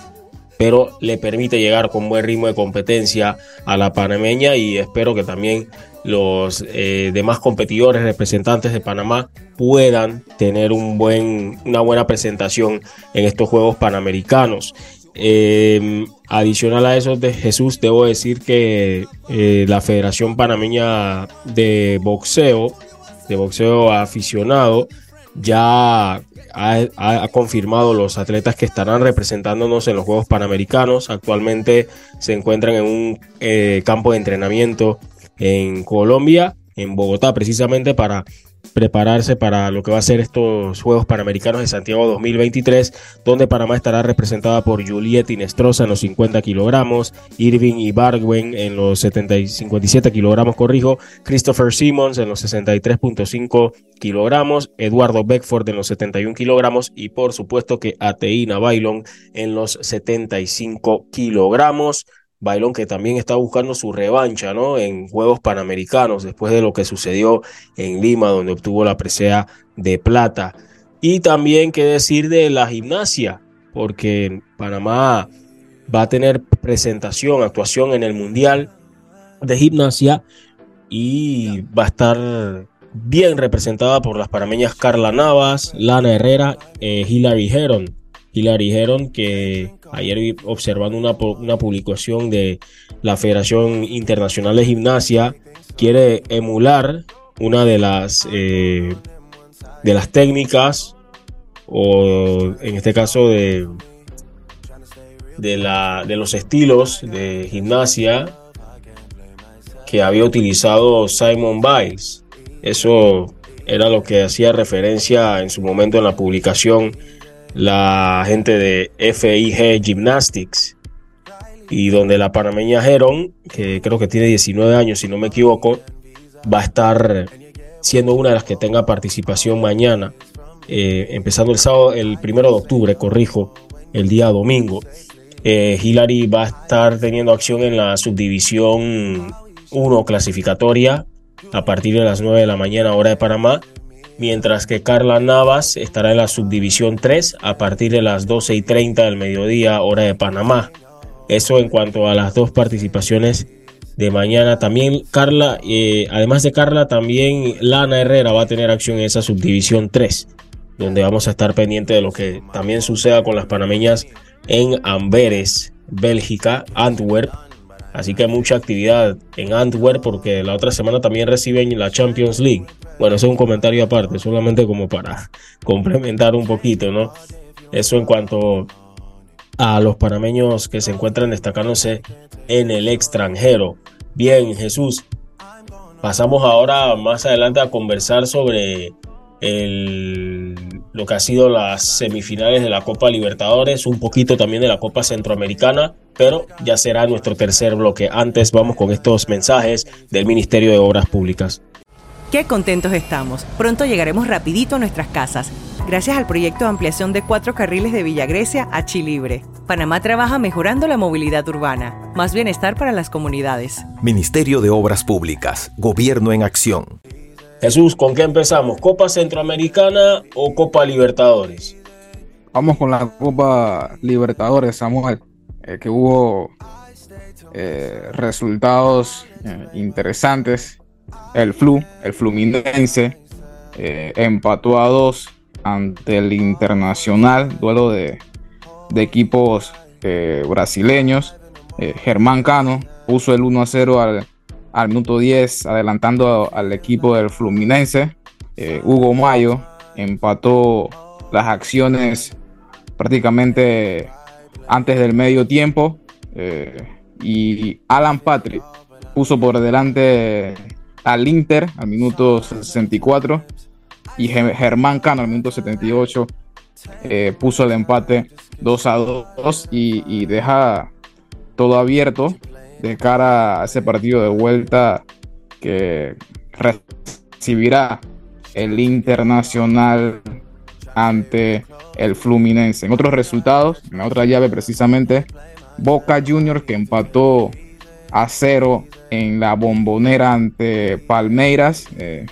pero le permite llegar con buen ritmo de competencia a la panameña y espero que también los eh, demás competidores representantes de Panamá puedan tener un buen, una buena presentación en estos Juegos Panamericanos. Em, adicional a eso de Jesús, debo decir que eh, la Federación Panameña de Boxeo, de boxeo aficionado, ya ha, confirmado los atletas que estarán representándonos en los Juegos Panamericanos. Actualmente se encuentran en un eh, campo de entrenamiento en Colombia, en Bogotá, precisamente para prepararse para lo que va a ser estos Juegos Panamericanos de Santiago 2023, donde Panamá estará representada por Juliette Inestrosa en los 50 kilogramos, Irving Ibargüen en los 57 kilogramos, corrijo, Christopher Simmons en los 63.5 kilogramos, Eduardo Beckford en los 71 kilogramos y por supuesto que Ateína Bailon en los 75 kilogramos. Bailón que también está buscando su revancha, ¿no? En Juegos Panamericanos, después de lo que sucedió en Lima, donde obtuvo la presea de plata. Y también qué decir de la gimnasia, porque Panamá va a tener presentación, actuación en el Mundial de Gimnasia y va a estar bien representada por las panameñas Carla Navas, Lana Herrera, eh, Hilary Heron. Hilary Heron, que ayer observando una, una publicación de la Federación Internacional de Gimnasia, quiere emular una de las, eh, de las técnicas, o en este caso de, de, la, de los estilos de gimnasia que había utilizado Simon Biles. Eso era lo que hacía referencia en su momento en la publicación la gente de FIG Gymnastics y donde la panameña Heron, que creo que tiene 19 años si no me equivoco, va a estar siendo una de las que tenga participación mañana, eh, empezando el sábado, el primero de octubre, corrijo, el día domingo. Eh, Hillary va a estar teniendo acción en la subdivisión 1 clasificatoria a partir de las 9 de la mañana hora de Panamá mientras que Carla Navas estará en la subdivisión 3 a partir de las 12 y 30 del mediodía hora de Panamá. Eso en cuanto a las dos participaciones de mañana. También Carla, eh, además de Carla, también Lana Herrera va a tener acción en esa subdivisión 3, donde vamos a estar pendiente de lo que también suceda con las panameñas en Amberes, Bélgica, Antwerp. Así que mucha actividad en Antwerp porque la otra semana también reciben la Champions League. Bueno, es un comentario aparte, solamente como para complementar un poquito, ¿no? Eso en cuanto a los panameños que se encuentran destacándose en el extranjero. Bien, Jesús, pasamos ahora más adelante a conversar sobre el, lo que ha sido las semifinales de la Copa Libertadores, un poquito también de la Copa Centroamericana, pero ya será nuestro tercer bloque. Antes vamos con estos mensajes del Ministerio de Obras Públicas. Qué contentos estamos. Pronto llegaremos rapidito a nuestras casas, gracias al proyecto de ampliación de cuatro carriles de Villa Grecia a Chilibre. Panamá trabaja mejorando la movilidad urbana, más bienestar para las comunidades. Ministerio de Obras Públicas, Gobierno en Acción. Jesús, ¿con qué empezamos? ¿Copa Centroamericana o Copa Libertadores? Vamos con la Copa Libertadores, Samuel, eh, que hubo eh, resultados eh, interesantes el Flu, el Fluminense, empató a dos ante el Internacional, duelo de, equipos eh, brasileños. Germán Cano puso el 1 a 0 al, minuto 10, adelantando al equipo del Fluminense. Hugo Mayo empató las acciones prácticamente antes del medio tiempo. y Alan Patrick puso por delante al Inter al minuto 64 y Germán Cano al minuto 78 eh, puso el empate 2 a 2 y, deja todo abierto de cara a ese partido de vuelta que recibirá el Internacional ante el Fluminense. En otros resultados, en otra llave precisamente, Boca Juniors que empató a cero en la bombonera ante Palmeiras, eh,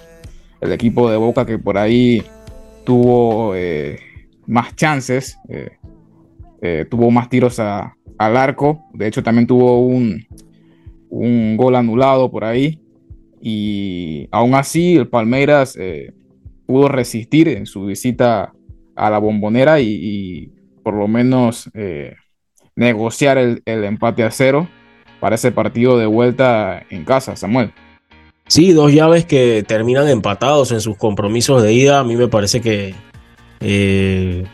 el equipo de Boca que por ahí tuvo eh, más chances, eh, tuvo más tiros al arco, de hecho también tuvo un, un, gol anulado por ahí y aún así el Palmeiras pudo resistir en su visita a la bombonera y, por lo menos negociar el, el empate a cero para ese partido de vuelta en casa, Samuel. Sí, dos llaves que terminan empatados en sus compromisos de ida. A mí me parece que eh,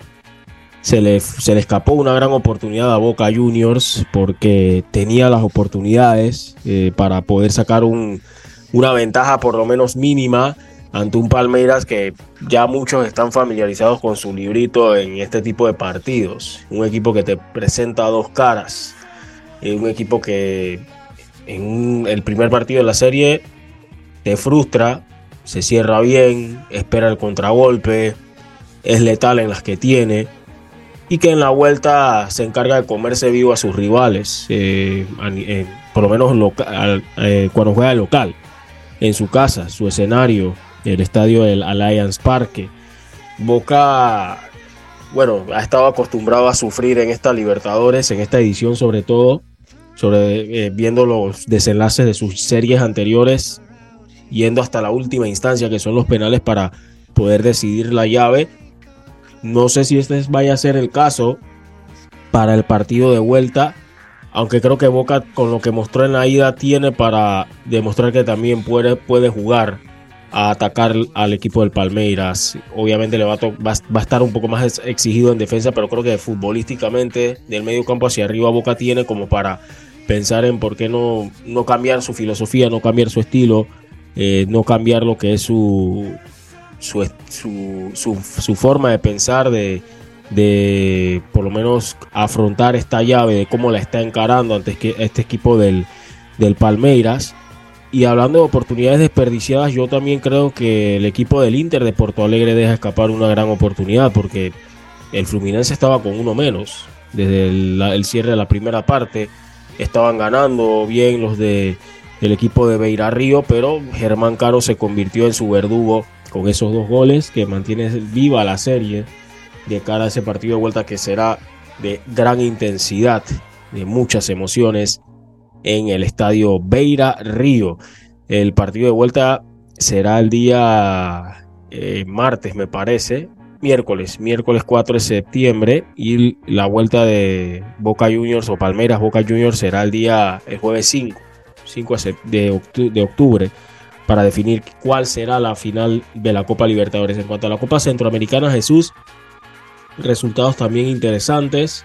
se, le, se, le, escapó una gran oportunidad a Boca Juniors porque tenía las oportunidades eh, para poder sacar una ventaja por lo menos mínima ante un Palmeiras que ya muchos están familiarizados con su librito en este tipo de partidos. Un equipo que te presenta dos caras un equipo que en el primer partido de la serie te frustra, se cierra bien, espera el contragolpe, es letal en las que tiene y que en la vuelta se encarga de comerse vivo a sus rivales, eh, eh, por lo menos eh, cuando juega local, en su casa, su escenario, el estadio del Alliance Parque. Boca, bueno, ha estado acostumbrado a sufrir en esta Libertadores, en esta edición sobre todo, sobre, viendo los desenlaces de sus series anteriores, yendo hasta la última instancia, que son los penales, para poder decidir la llave. No sé si este vaya a ser el caso para el partido de vuelta, aunque creo que Boca con lo que mostró en la ida tiene para demostrar que también puede, puede jugar a atacar al equipo del Palmeiras. Obviamente le va a, va, a, estar un poco más exigido en defensa, pero creo que futbolísticamente del medio campo hacia arriba Boca tiene como para pensar en por qué no, no cambiar su filosofía, no cambiar su estilo, eh, no cambiar lo que es su, su, su, su, forma de pensar, de, de por lo menos afrontar esta llave, de cómo la está encarando ante este equipo del, del Palmeiras. Y hablando de oportunidades desperdiciadas, yo también creo que el equipo del Inter de Porto Alegre deja escapar una gran oportunidad porque el Fluminense estaba con uno menos desde el, cierre de la primera parte. Estaban ganando bien los de el equipo de Beira Río, pero Germán Caro se convirtió en su verdugo con esos dos goles que mantiene viva la serie de cara a ese partido de vuelta que será de gran intensidad, de muchas emociones en el estadio Beira Río. El partido de vuelta será el día eh, martes, me parece, miércoles, miércoles 4 de septiembre y la vuelta de Boca Juniors o Palmeras Boca Juniors será el día el jueves 5, 5 de octubre para definir cuál será la final de la Copa Libertadores. En cuanto a la Copa Centroamericana, Jesús, resultados también interesantes,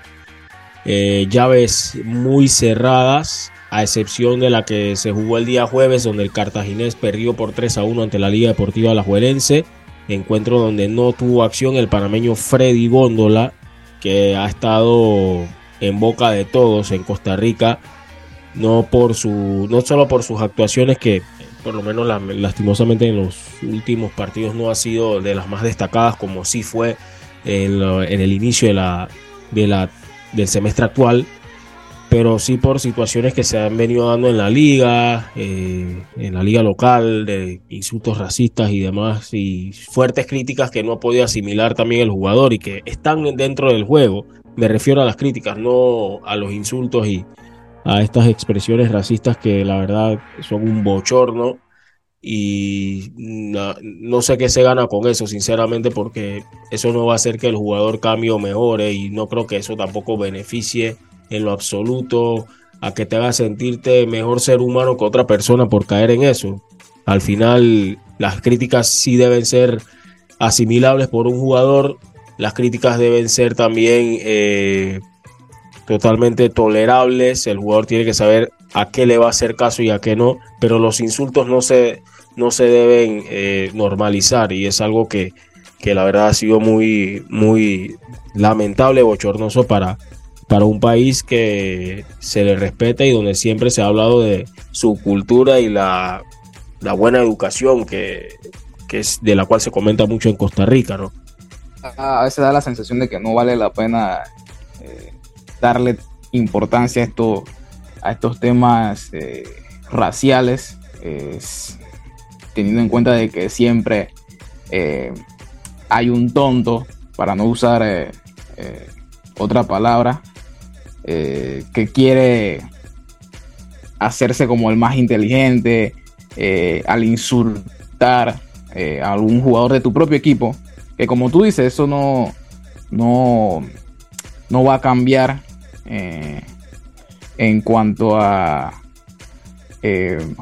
eh, llaves muy cerradas, a excepción de la que se jugó el día jueves, donde el cartaginés perdió por 3 a 1 ante la Liga Deportiva Alajuelense encuentro donde no tuvo acción el panameño Freddy Góndola, que ha estado en boca de todos en Costa Rica, no por su, no solo por sus actuaciones que por lo menos lastimosamente en los últimos partidos no ha sido de las más destacadas como sí fue en, en el inicio de la, del semestre actual, pero sí por situaciones que se han venido dando en la liga, eh, en la liga local, de insultos racistas y demás, y fuertes críticas que no ha podido asimilar también el jugador y que están dentro del juego. Me refiero a las críticas, no a los insultos y a estas expresiones racistas que la verdad son un bochorno y no, sé qué se gana con eso, sinceramente, porque eso no va a hacer que el jugador cambie o mejore y no creo que eso tampoco beneficie en lo absoluto a que te haga sentirte mejor ser humano que otra persona por caer en eso. Al final, las críticas sí deben ser asimilables por un jugador, las críticas deben ser también eh, totalmente tolerables, el jugador tiene que saber a qué le va a hacer caso y a qué no, pero los insultos no se, no se deben eh, normalizar y es algo que, que la verdad ha sido muy, muy lamentable, bochornoso para, para un país que se le respeta y donde siempre se ha hablado de su cultura y la, buena educación que, es de la cual se comenta mucho en Costa Rica, ¿no? A veces da la sensación de que no vale la pena eh, darle importancia a, esto, a estos temas eh, raciales, teniendo en cuenta de que siempre eh, hay un tonto, para no usar otra palabra, eh, que quiere hacerse como el más inteligente eh, al insultar eh, a algún jugador de tu propio equipo, que como tú dices, eso no, no, no va a cambiar en cuanto a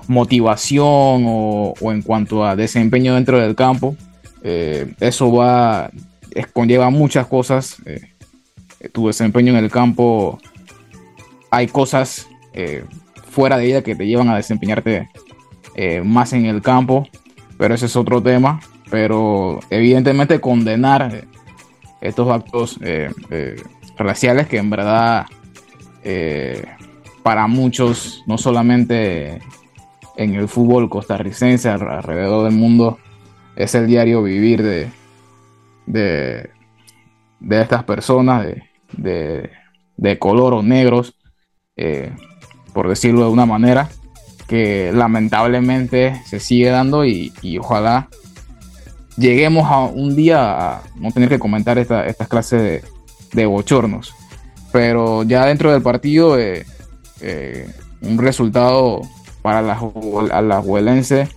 motivación o, en cuanto a desempeño dentro del campo. eso va, conlleva muchas cosas. tu desempeño en el campo hay cosas eh, fuera de ella que te llevan a desempeñarte eh, más en el campo, pero ese es otro tema. Pero evidentemente condenar eh, estos actos raciales que en verdad para muchos, no solamente en el fútbol costarricense, alrededor del mundo, es el diario vivir de, de, estas personas de, de color o negros eh, por decirlo de una manera, que lamentablemente se sigue dando y, ojalá lleguemos a un día a no tener que comentar esta, estas clases de, bochornos. Pero ya dentro del partido, eh, eh, un resultado para la, la huelense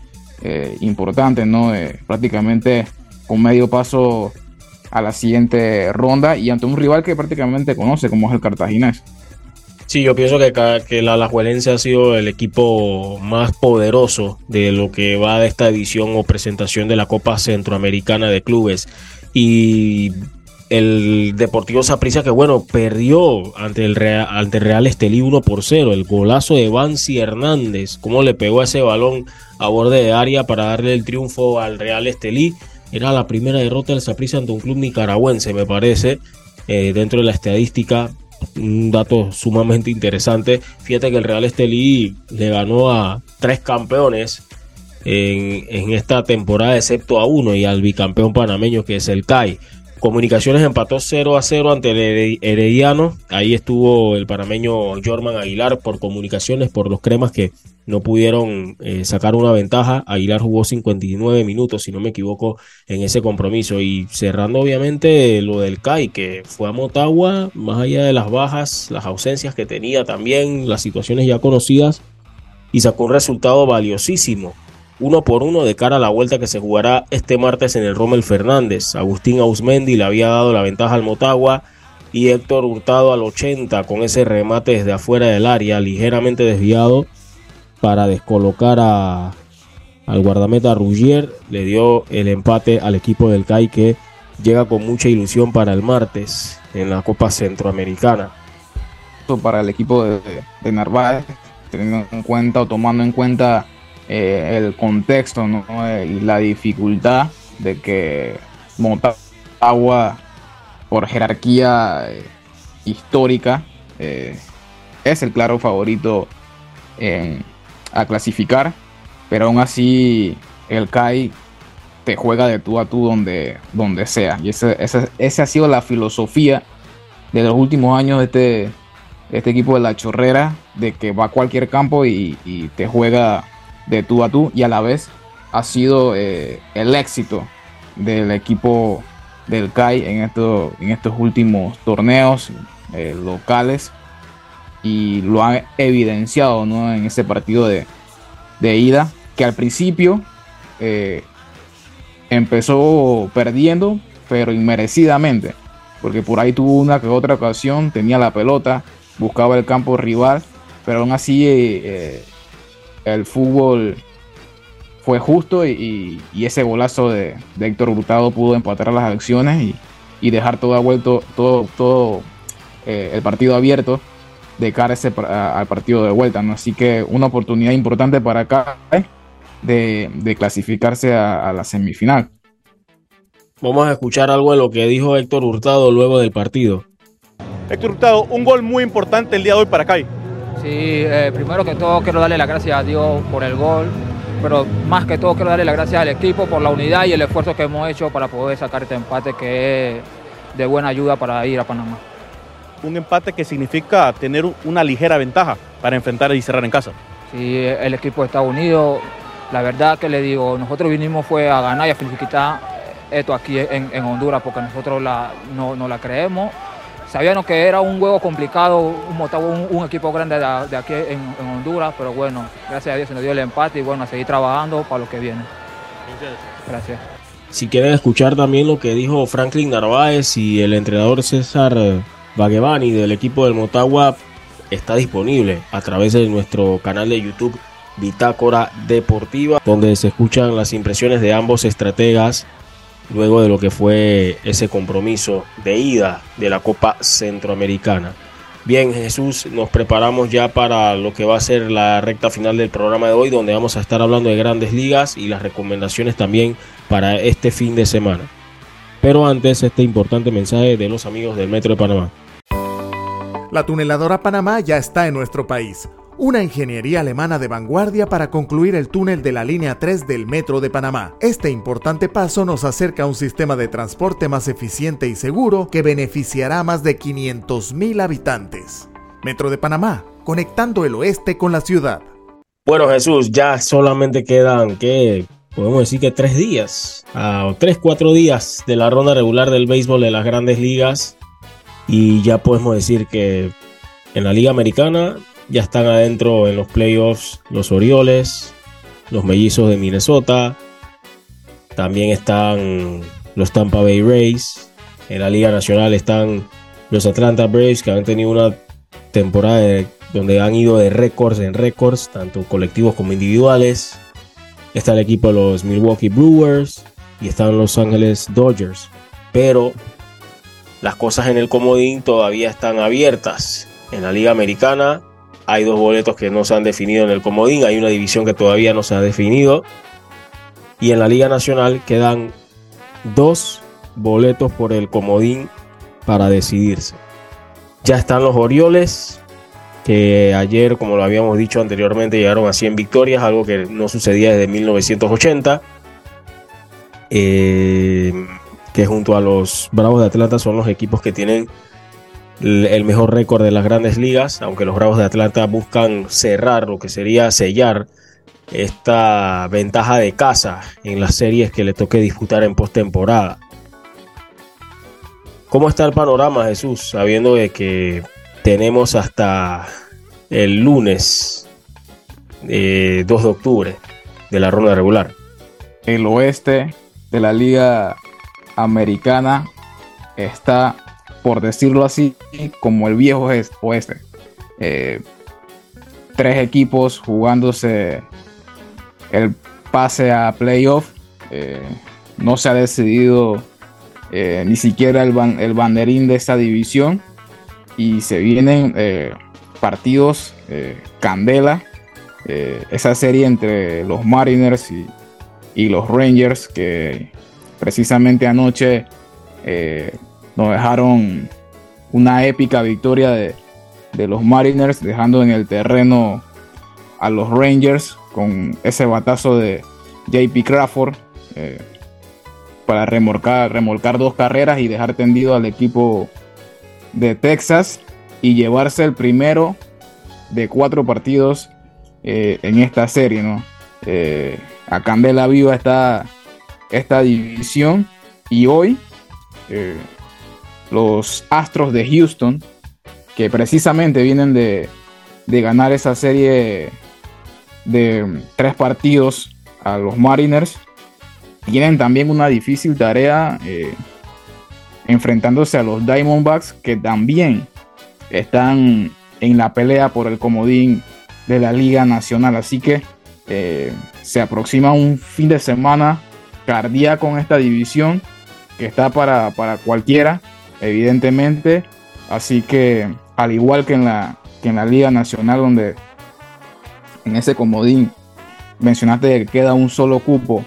importante, ¿no? prácticamente con medio paso a la siguiente ronda y ante un rival que prácticamente conoce, como es el Cartaginés. Sí, yo pienso que, que la Alajuelense ha sido el equipo más poderoso de lo que va de esta edición o presentación de la Copa Centroamericana de Clubes. Y el Deportivo Saprissa que bueno, perdió ante el Real, ante Estelí 1 por 0. El golazo de Bansi Hernández, cómo le pegó ese balón a borde de área para darle el triunfo al Real Estelí. Era la primera derrota del Saprissa ante un club nicaragüense, me parece, eh, dentro de la estadística un dato sumamente interesante. Fíjate que el Real Estelí le ganó a tres campeones en, esta temporada, excepto a uno y al bicampeón panameño que es el CAI. Comunicaciones empató 0 a 0 ante el Herediano. Ahí estuvo el panameño Jorman Aguilar por comunicaciones, por los cremas que no pudieron eh, sacar una ventaja. Aguilar jugó 59 minutos, si no me equivoco, en ese compromiso. Y cerrando, obviamente, lo del CAI, que fue a Motagua, más allá de las bajas, las ausencias que tenía también, las situaciones ya conocidas, y sacó un resultado valiosísimo uno por uno de cara a la vuelta que se jugará este martes en el Rommel Fernández. Agustín Ausmendi le había dado la ventaja al Motagua y Héctor Hurtado al 80 con ese remate desde afuera del área, ligeramente desviado para descolocar a, al guardameta Ruggier. Le dio el empate al equipo del CAI que llega con mucha ilusión para el martes en la Copa Centroamericana. Para el equipo de, de Narváez, teniendo en cuenta o tomando en cuenta eh, el contexto eh, y la dificultad de que Motagua, por jerarquía eh, histórica, es el claro favorito a clasificar, pero aún así el CAI te juega de tú a tú donde, donde sea. Y esa ha sido la filosofía de los últimos años de este, este equipo de la chorrera, de que va a cualquier campo y, y te juega de tú a tú y a la vez ha sido eh, el éxito del equipo del CAI en, esto, en estos últimos torneos eh, locales y lo han evidenciado en ese partido de, ida que al principio eh, empezó perdiendo pero inmerecidamente porque por ahí tuvo una que otra ocasión tenía la pelota buscaba el campo rival pero aún así el fútbol fue justo y, y ese golazo de, de, Héctor Hurtado pudo empatar las acciones y, y dejar todo vuelto, todo, todo eh, el partido abierto de cara ese, al partido de vuelta. ¿no? Así que una oportunidad importante para acá ¿eh? de, de, clasificarse a, a, la semifinal. Vamos a escuchar algo de lo que dijo Héctor Hurtado luego del partido. Héctor Hurtado, un gol muy importante el día de hoy para acá. Sí, eh, primero que todo quiero darle las gracias a Dios por el gol, pero más que todo quiero darle las gracias al equipo por la unidad y el esfuerzo que hemos hecho para poder sacar este empate que es de buena ayuda para ir a Panamá. Un empate que significa tener una ligera ventaja para enfrentar y cerrar en casa. Sí, el equipo está unido. La verdad que le digo, nosotros vinimos fue a ganar y a felicitar esto aquí en, en Honduras porque nosotros la, no, no la creemos Sabíamos que era un juego complicado, un, un, equipo grande de, aquí en, Honduras, pero bueno, gracias a Dios se nos dio el empate y bueno, a seguir trabajando para lo que viene. Gracias. Si quieren escuchar también lo que dijo Franklin Narváez y el entrenador César Baguevani del equipo del Motagua, está disponible a través de nuestro canal de YouTube Bitácora Deportiva, donde se escuchan las impresiones de ambos estrategas luego de lo que fue ese compromiso de ida de la Copa Centroamericana. Bien, Jesús, nos preparamos ya para lo que va a ser la recta final del programa de hoy, donde vamos a estar hablando de grandes ligas y las recomendaciones también para este fin de semana. Pero antes, este importante mensaje de los amigos del Metro de Panamá. La tuneladora Panamá ya está en nuestro país una ingeniería alemana de vanguardia para concluir el túnel de la línea 3 del Metro de Panamá. Este importante paso nos acerca a un sistema de transporte más eficiente y seguro que beneficiará a más de 500.000 habitantes. Metro de Panamá, conectando el oeste con la ciudad. Bueno Jesús, ya solamente quedan, que Podemos decir que tres días, o tres, cuatro días de la ronda regular del béisbol de las grandes ligas. Y ya podemos decir que en la Liga Americana ya están adentro en los playoffs los Orioles, los Mellizos de Minnesota. También están los Tampa Bay Rays. En la Liga Nacional están los Atlanta Braves que han tenido una temporada donde han ido de récords en récords, tanto colectivos como individuales. Está el equipo de los Milwaukee Brewers y están los Ángeles Dodgers. Pero las cosas en el comodín todavía están abiertas. En la Liga Americana hay dos boletos que no se han definido en el comodín, hay una división que todavía no se ha definido. Y en la Liga Nacional quedan dos boletos por el comodín para decidirse. Ya están los Orioles, que ayer, como lo habíamos dicho anteriormente, llegaron a 100 victorias, algo que no sucedía desde 1980. Eh, que junto a los Bravos de Atlanta son los equipos que tienen el mejor récord de las grandes ligas, aunque los Bravos de Atlanta buscan cerrar lo que sería sellar esta ventaja de casa en las series que le toque disputar en postemporada. ¿Cómo está el panorama, Jesús? Sabiendo que tenemos hasta el lunes 2 eh, de octubre de la ronda regular. El oeste de la liga americana está, por decirlo así, como el viejo oeste. Eh, tres equipos jugándose el pase a playoff. Eh, no se ha decidido eh, ni siquiera el, el, banderín de esta división. Y se vienen partidos candela. esa serie entre los Mariners y, y los Rangers que precisamente anoche eh, nos dejaron una épica victoria de, los Mariners, dejando en el terreno a los Rangers con ese batazo de JP Crawford eh, para remolcar, remolcar dos carreras y dejar tendido al equipo de Texas y llevarse el primero de cuatro partidos eh, en esta serie. ¿no? a Candela Viva está esta división. Y hoy eh, los Astros de Houston, que precisamente vienen de, ganar esa serie de tres partidos a los Mariners, tienen también una difícil tarea eh, enfrentándose a los Diamondbacks, que también están en la pelea por el comodín de la Liga Nacional. Así que eh, se aproxima un fin de semana cardíaco con esta división que está para, cualquiera, evidentemente. Así que, al igual que en la, que en la Liga Nacional, donde en ese comodín mencionaste que queda un solo cupo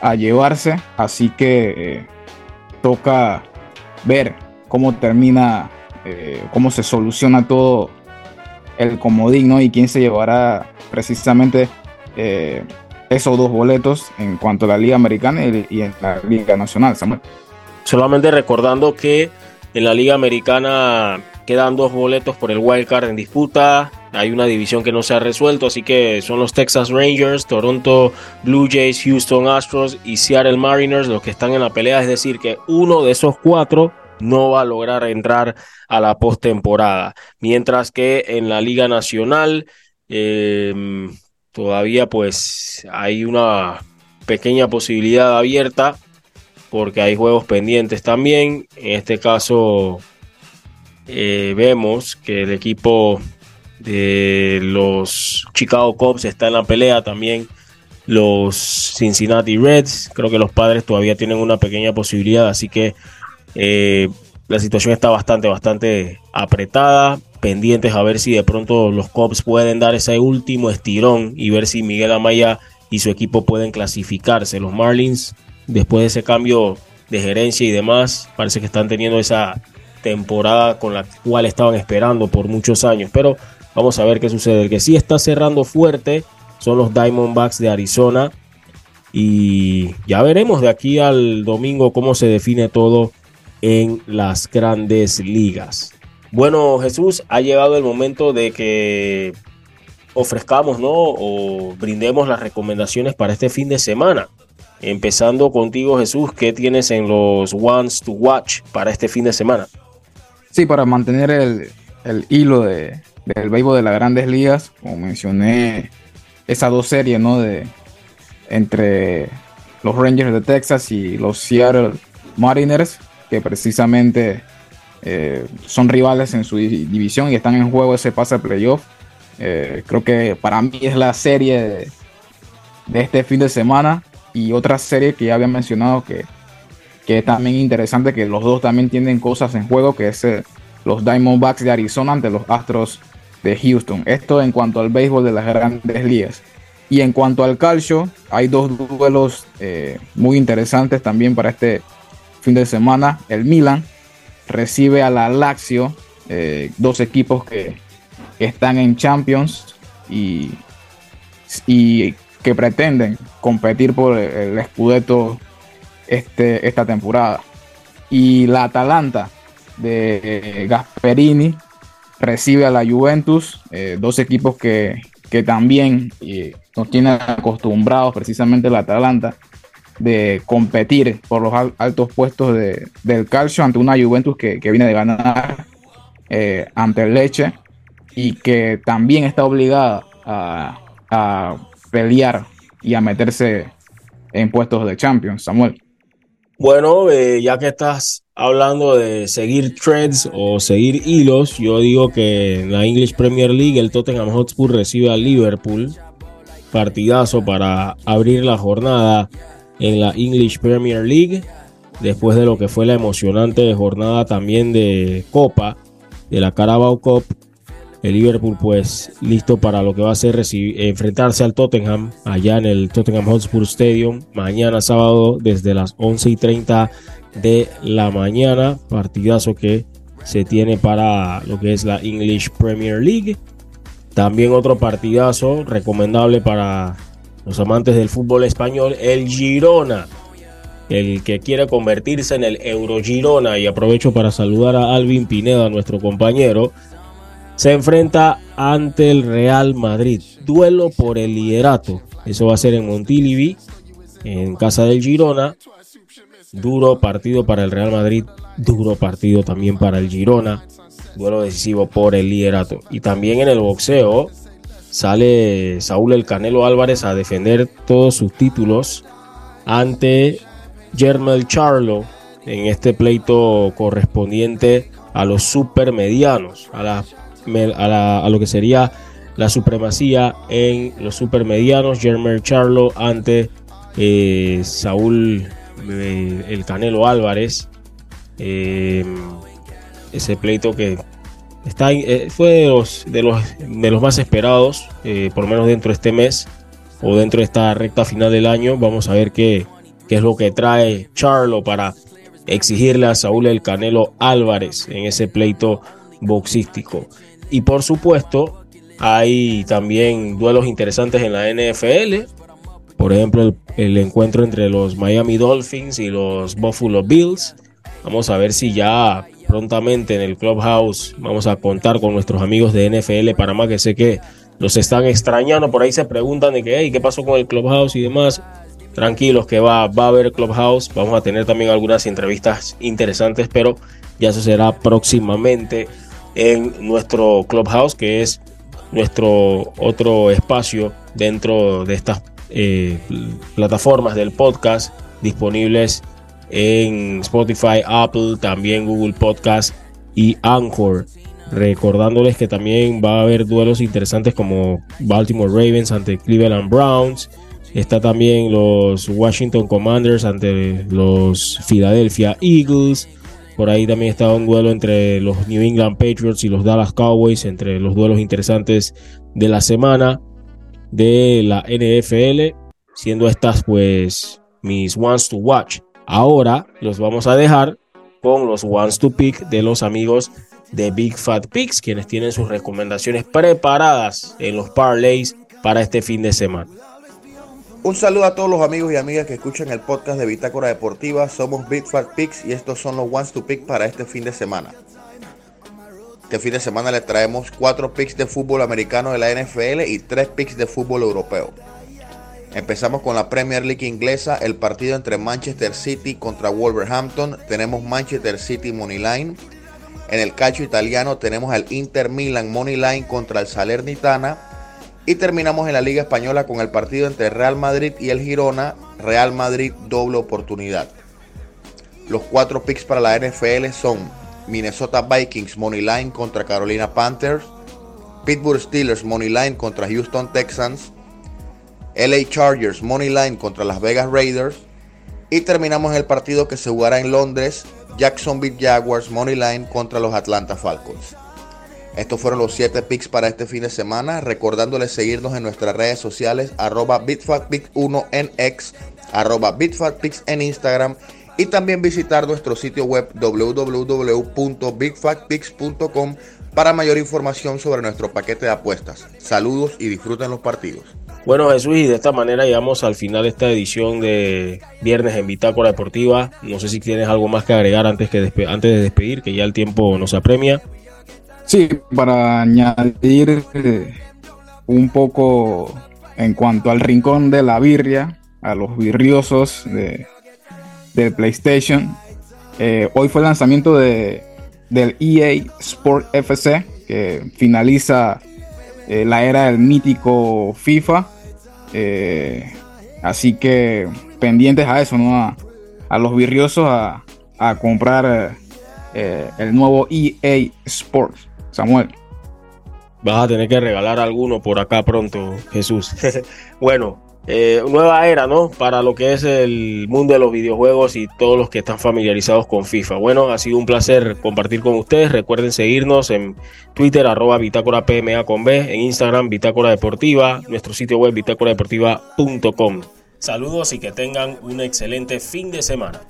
a llevarse, así que eh, toca ver cómo termina, eh, cómo se soluciona todo el comodín, ¿no? Y quién se llevará precisamente eh, esos dos boletos en cuanto a la Liga Americana y, en la Liga Nacional, Samuel. Solamente recordando que en la Liga Americana quedan dos boletos por el wild card en disputa. Hay una división que no se ha resuelto, así que son los Texas Rangers, Toronto Blue Jays, Houston Astros y Seattle Mariners los que están en la pelea. Es decir, que uno de esos cuatro no va a lograr entrar a la postemporada. Mientras que en la Liga Nacional, eh, todavía pues hay una pequeña posibilidad abierta porque hay juegos pendientes también. En este caso eh, vemos que el equipo de los Chicago Cubs está en la pelea también. Los Cincinnati Reds, creo que los padres todavía tienen una pequeña posibilidad, así que eh, la situación está bastante, bastante apretada pendientes a ver si de pronto los Cubs pueden dar ese último estirón y ver si Miguel Amaya y su equipo pueden clasificarse. Los Marlins, después de ese cambio de gerencia y demás, parece que están teniendo esa temporada con la cual estaban esperando por muchos años. Pero vamos a ver qué sucede. Que sí está cerrando fuerte son los Diamondbacks de Arizona. Y ya veremos de aquí al domingo cómo se define todo en las grandes ligas. Bueno, Jesús, ha llegado el momento de que ofrezcamos, ¿no? O brindemos las recomendaciones para este fin de semana. Empezando contigo, Jesús, ¿qué tienes en los Ones to Watch para este fin de semana? Sí, para mantener el, hilo de, del béisbol de las grandes ligas, como mencioné, esas dos series, ¿no? De, entre los Rangers de Texas y los Seattle Mariners, que precisamente eh, son rivales en su división y están en juego ese pase playoff. Eh, creo que para mí es la serie de, este fin de semana y otra serie que ya había mencionado que, que es también interesante, que los dos también tienen cosas en juego, que es eh, los Diamondbacks de Arizona ante los Astros de Houston. Esto en cuanto al béisbol de las grandes ligas. Y en cuanto al calcio, hay dos duelos muy interesantes también para este fin de semana. El Milan recibe a la Lazio, eh, dos equipos que, están en Champions y, y, que pretenden competir por el Scudetto este, esta temporada. Y la Atalanta de Gasperini recibe a la Juventus, eh, dos equipos que, también nos tienen acostumbrados, precisamente la Atalanta, de competir por los altos puestos del calcio ante una Juventus que, viene de ganar eh, ante el Leche y que también está obligada a pelear y a meterse en puestos de Champions, Samuel. Bueno, eh, ya que estás hablando de seguir threads o seguir hilos, yo digo que en la English Premier League el Tottenham Hotspur recibe al Liverpool. Partidazo para abrir la jornada en la English Premier League. Después de lo que fue la emocionante jornada también de Copa, de la Carabao Cup el Liverpool pues listo para lo que va a ser enfrentarse al Tottenham allá en el Tottenham Hotspur Stadium mañana sábado desde las 11 y 30 de la mañana. Partidazo que se tiene para lo que es la English Premier League. También otro partidazo recomendable para los amantes del fútbol español, el Girona. El que quiere convertirse en el Euro Girona y aprovecho para saludar a Alvin Pineda, nuestro compañero, se enfrenta ante el Real Madrid. Duelo por el liderato. Eso va a ser en Montilivi, en casa del Girona. Duro partido para el Real Madrid, duro partido también para el Girona. Duelo decisivo por el liderato. Y también en el boxeo sale Saúl El Canelo Álvarez a defender todos sus títulos ante Germel Charlo en este pleito correspondiente a los supermedianos, a las a, lo que sería la supremacía en los supermedianos. Jermer Charlo ante eh, Saúl eh, el Canelo Álvarez. Eh, ese pleito que está, fue de los, de, los, de los más esperados, por lo menos dentro de este mes o dentro de esta recta final del año. Vamos a ver qué, qué es lo que trae Charlo para exigirle a Saúl el Canelo Álvarez en ese pleito boxístico. Y por supuesto, hay también duelos interesantes en la NFL. Por ejemplo, el, encuentro entre los Miami Dolphins y los Buffalo Bills. Vamos a ver si ya prontamente en el Clubhouse vamos a contar con nuestros amigos de NFL Panamá, que sé que los están extrañando. Por ahí se preguntan de que, ¿qué pasó con el Clubhouse y demás? Tranquilos que va, va a haber Clubhouse. Vamos a tener también algunas entrevistas interesantes, pero ya eso será próximamente en nuestro Clubhouse, que es nuestro otro espacio dentro de estas eh, plataformas del podcast disponibles en Spotify, Apple, también Google Podcast y Anchor. Recordándoles que también va a haber duelos interesantes como Baltimore Ravens ante Cleveland Browns. Está también los Washington Commanders ante los Philadelphia Eagles. Por ahí también estaba un duelo entre los New England Patriots y los Dallas Cowboys, entre los duelos interesantes de la semana de la NFL, siendo estas pues mis ones to watch. Ahora los vamos a dejar con los ones to pick de los amigos de Big Fat Picks, quienes tienen sus recomendaciones preparadas en los parlays para este fin de semana. Un saludo a todos los amigos y amigas que escuchan el podcast de Bitácora Deportiva. Somos Big Fat Picks y estos son los Ones to Pick para este fin de semana. Este fin de semana les traemos cuatro picks de fútbol americano de la NFL y tres picks de fútbol europeo. Empezamos con la Premier League inglesa, el partido entre Manchester City contra Wolverhampton. Tenemos Manchester City Money Line. En el calcio italiano tenemos al Inter Milan Money Line contra el Salernitana. Y terminamos en la Liga Española con el partido entre Real Madrid y el Girona. Real Madrid doble oportunidad. Los cuatro picks para la NFL son Minnesota Vikings Money Line contra Carolina Panthers. Pittsburgh Steelers Money Line contra Houston Texans. LA Chargers Money Line contra Las Vegas Raiders. Y terminamos el partido que se jugará en Londres. Jacksonville Jaguars Money Line contra los Atlanta Falcons. Estos fueron los 7 picks para este fin de semana. Recordándoles seguirnos en nuestras redes sociales, arroba BitFatPix1 en X, arroba en Instagram y también visitar nuestro sitio web www.bigfatpix.com para mayor información sobre nuestro paquete de apuestas. Saludos y disfruten los partidos. Bueno Jesús, y de esta manera llegamos al final de esta edición de Viernes en Bitácora Deportiva. No sé si tienes algo más que agregar antes, que antes de despedir, que ya el tiempo nos apremia. Sí, para añadir eh, un poco en cuanto al rincón de la birria, a los birriosos de, del PlayStation. Eh, hoy fue el lanzamiento de, del EA Sport FC, que finaliza eh, la era del mítico FIFA. Así que pendientes a eso, ¿no? A, los virriosos a, comprar el nuevo EA Sports. Samuel. Vas a tener que regalar alguno por acá pronto, Jesús. bueno, eh, nueva era, ¿no? Para lo que es el mundo de los videojuegos y todos los que están familiarizados con FIFA. Bueno, ha sido un placer compartir con ustedes. Recuerden seguirnos en Twitter, arroba Bitácora PMA con B, en Instagram, Bitácora Deportiva, nuestro sitio web, bitácoradeportiva.com. Saludos y que tengan un excelente fin de semana.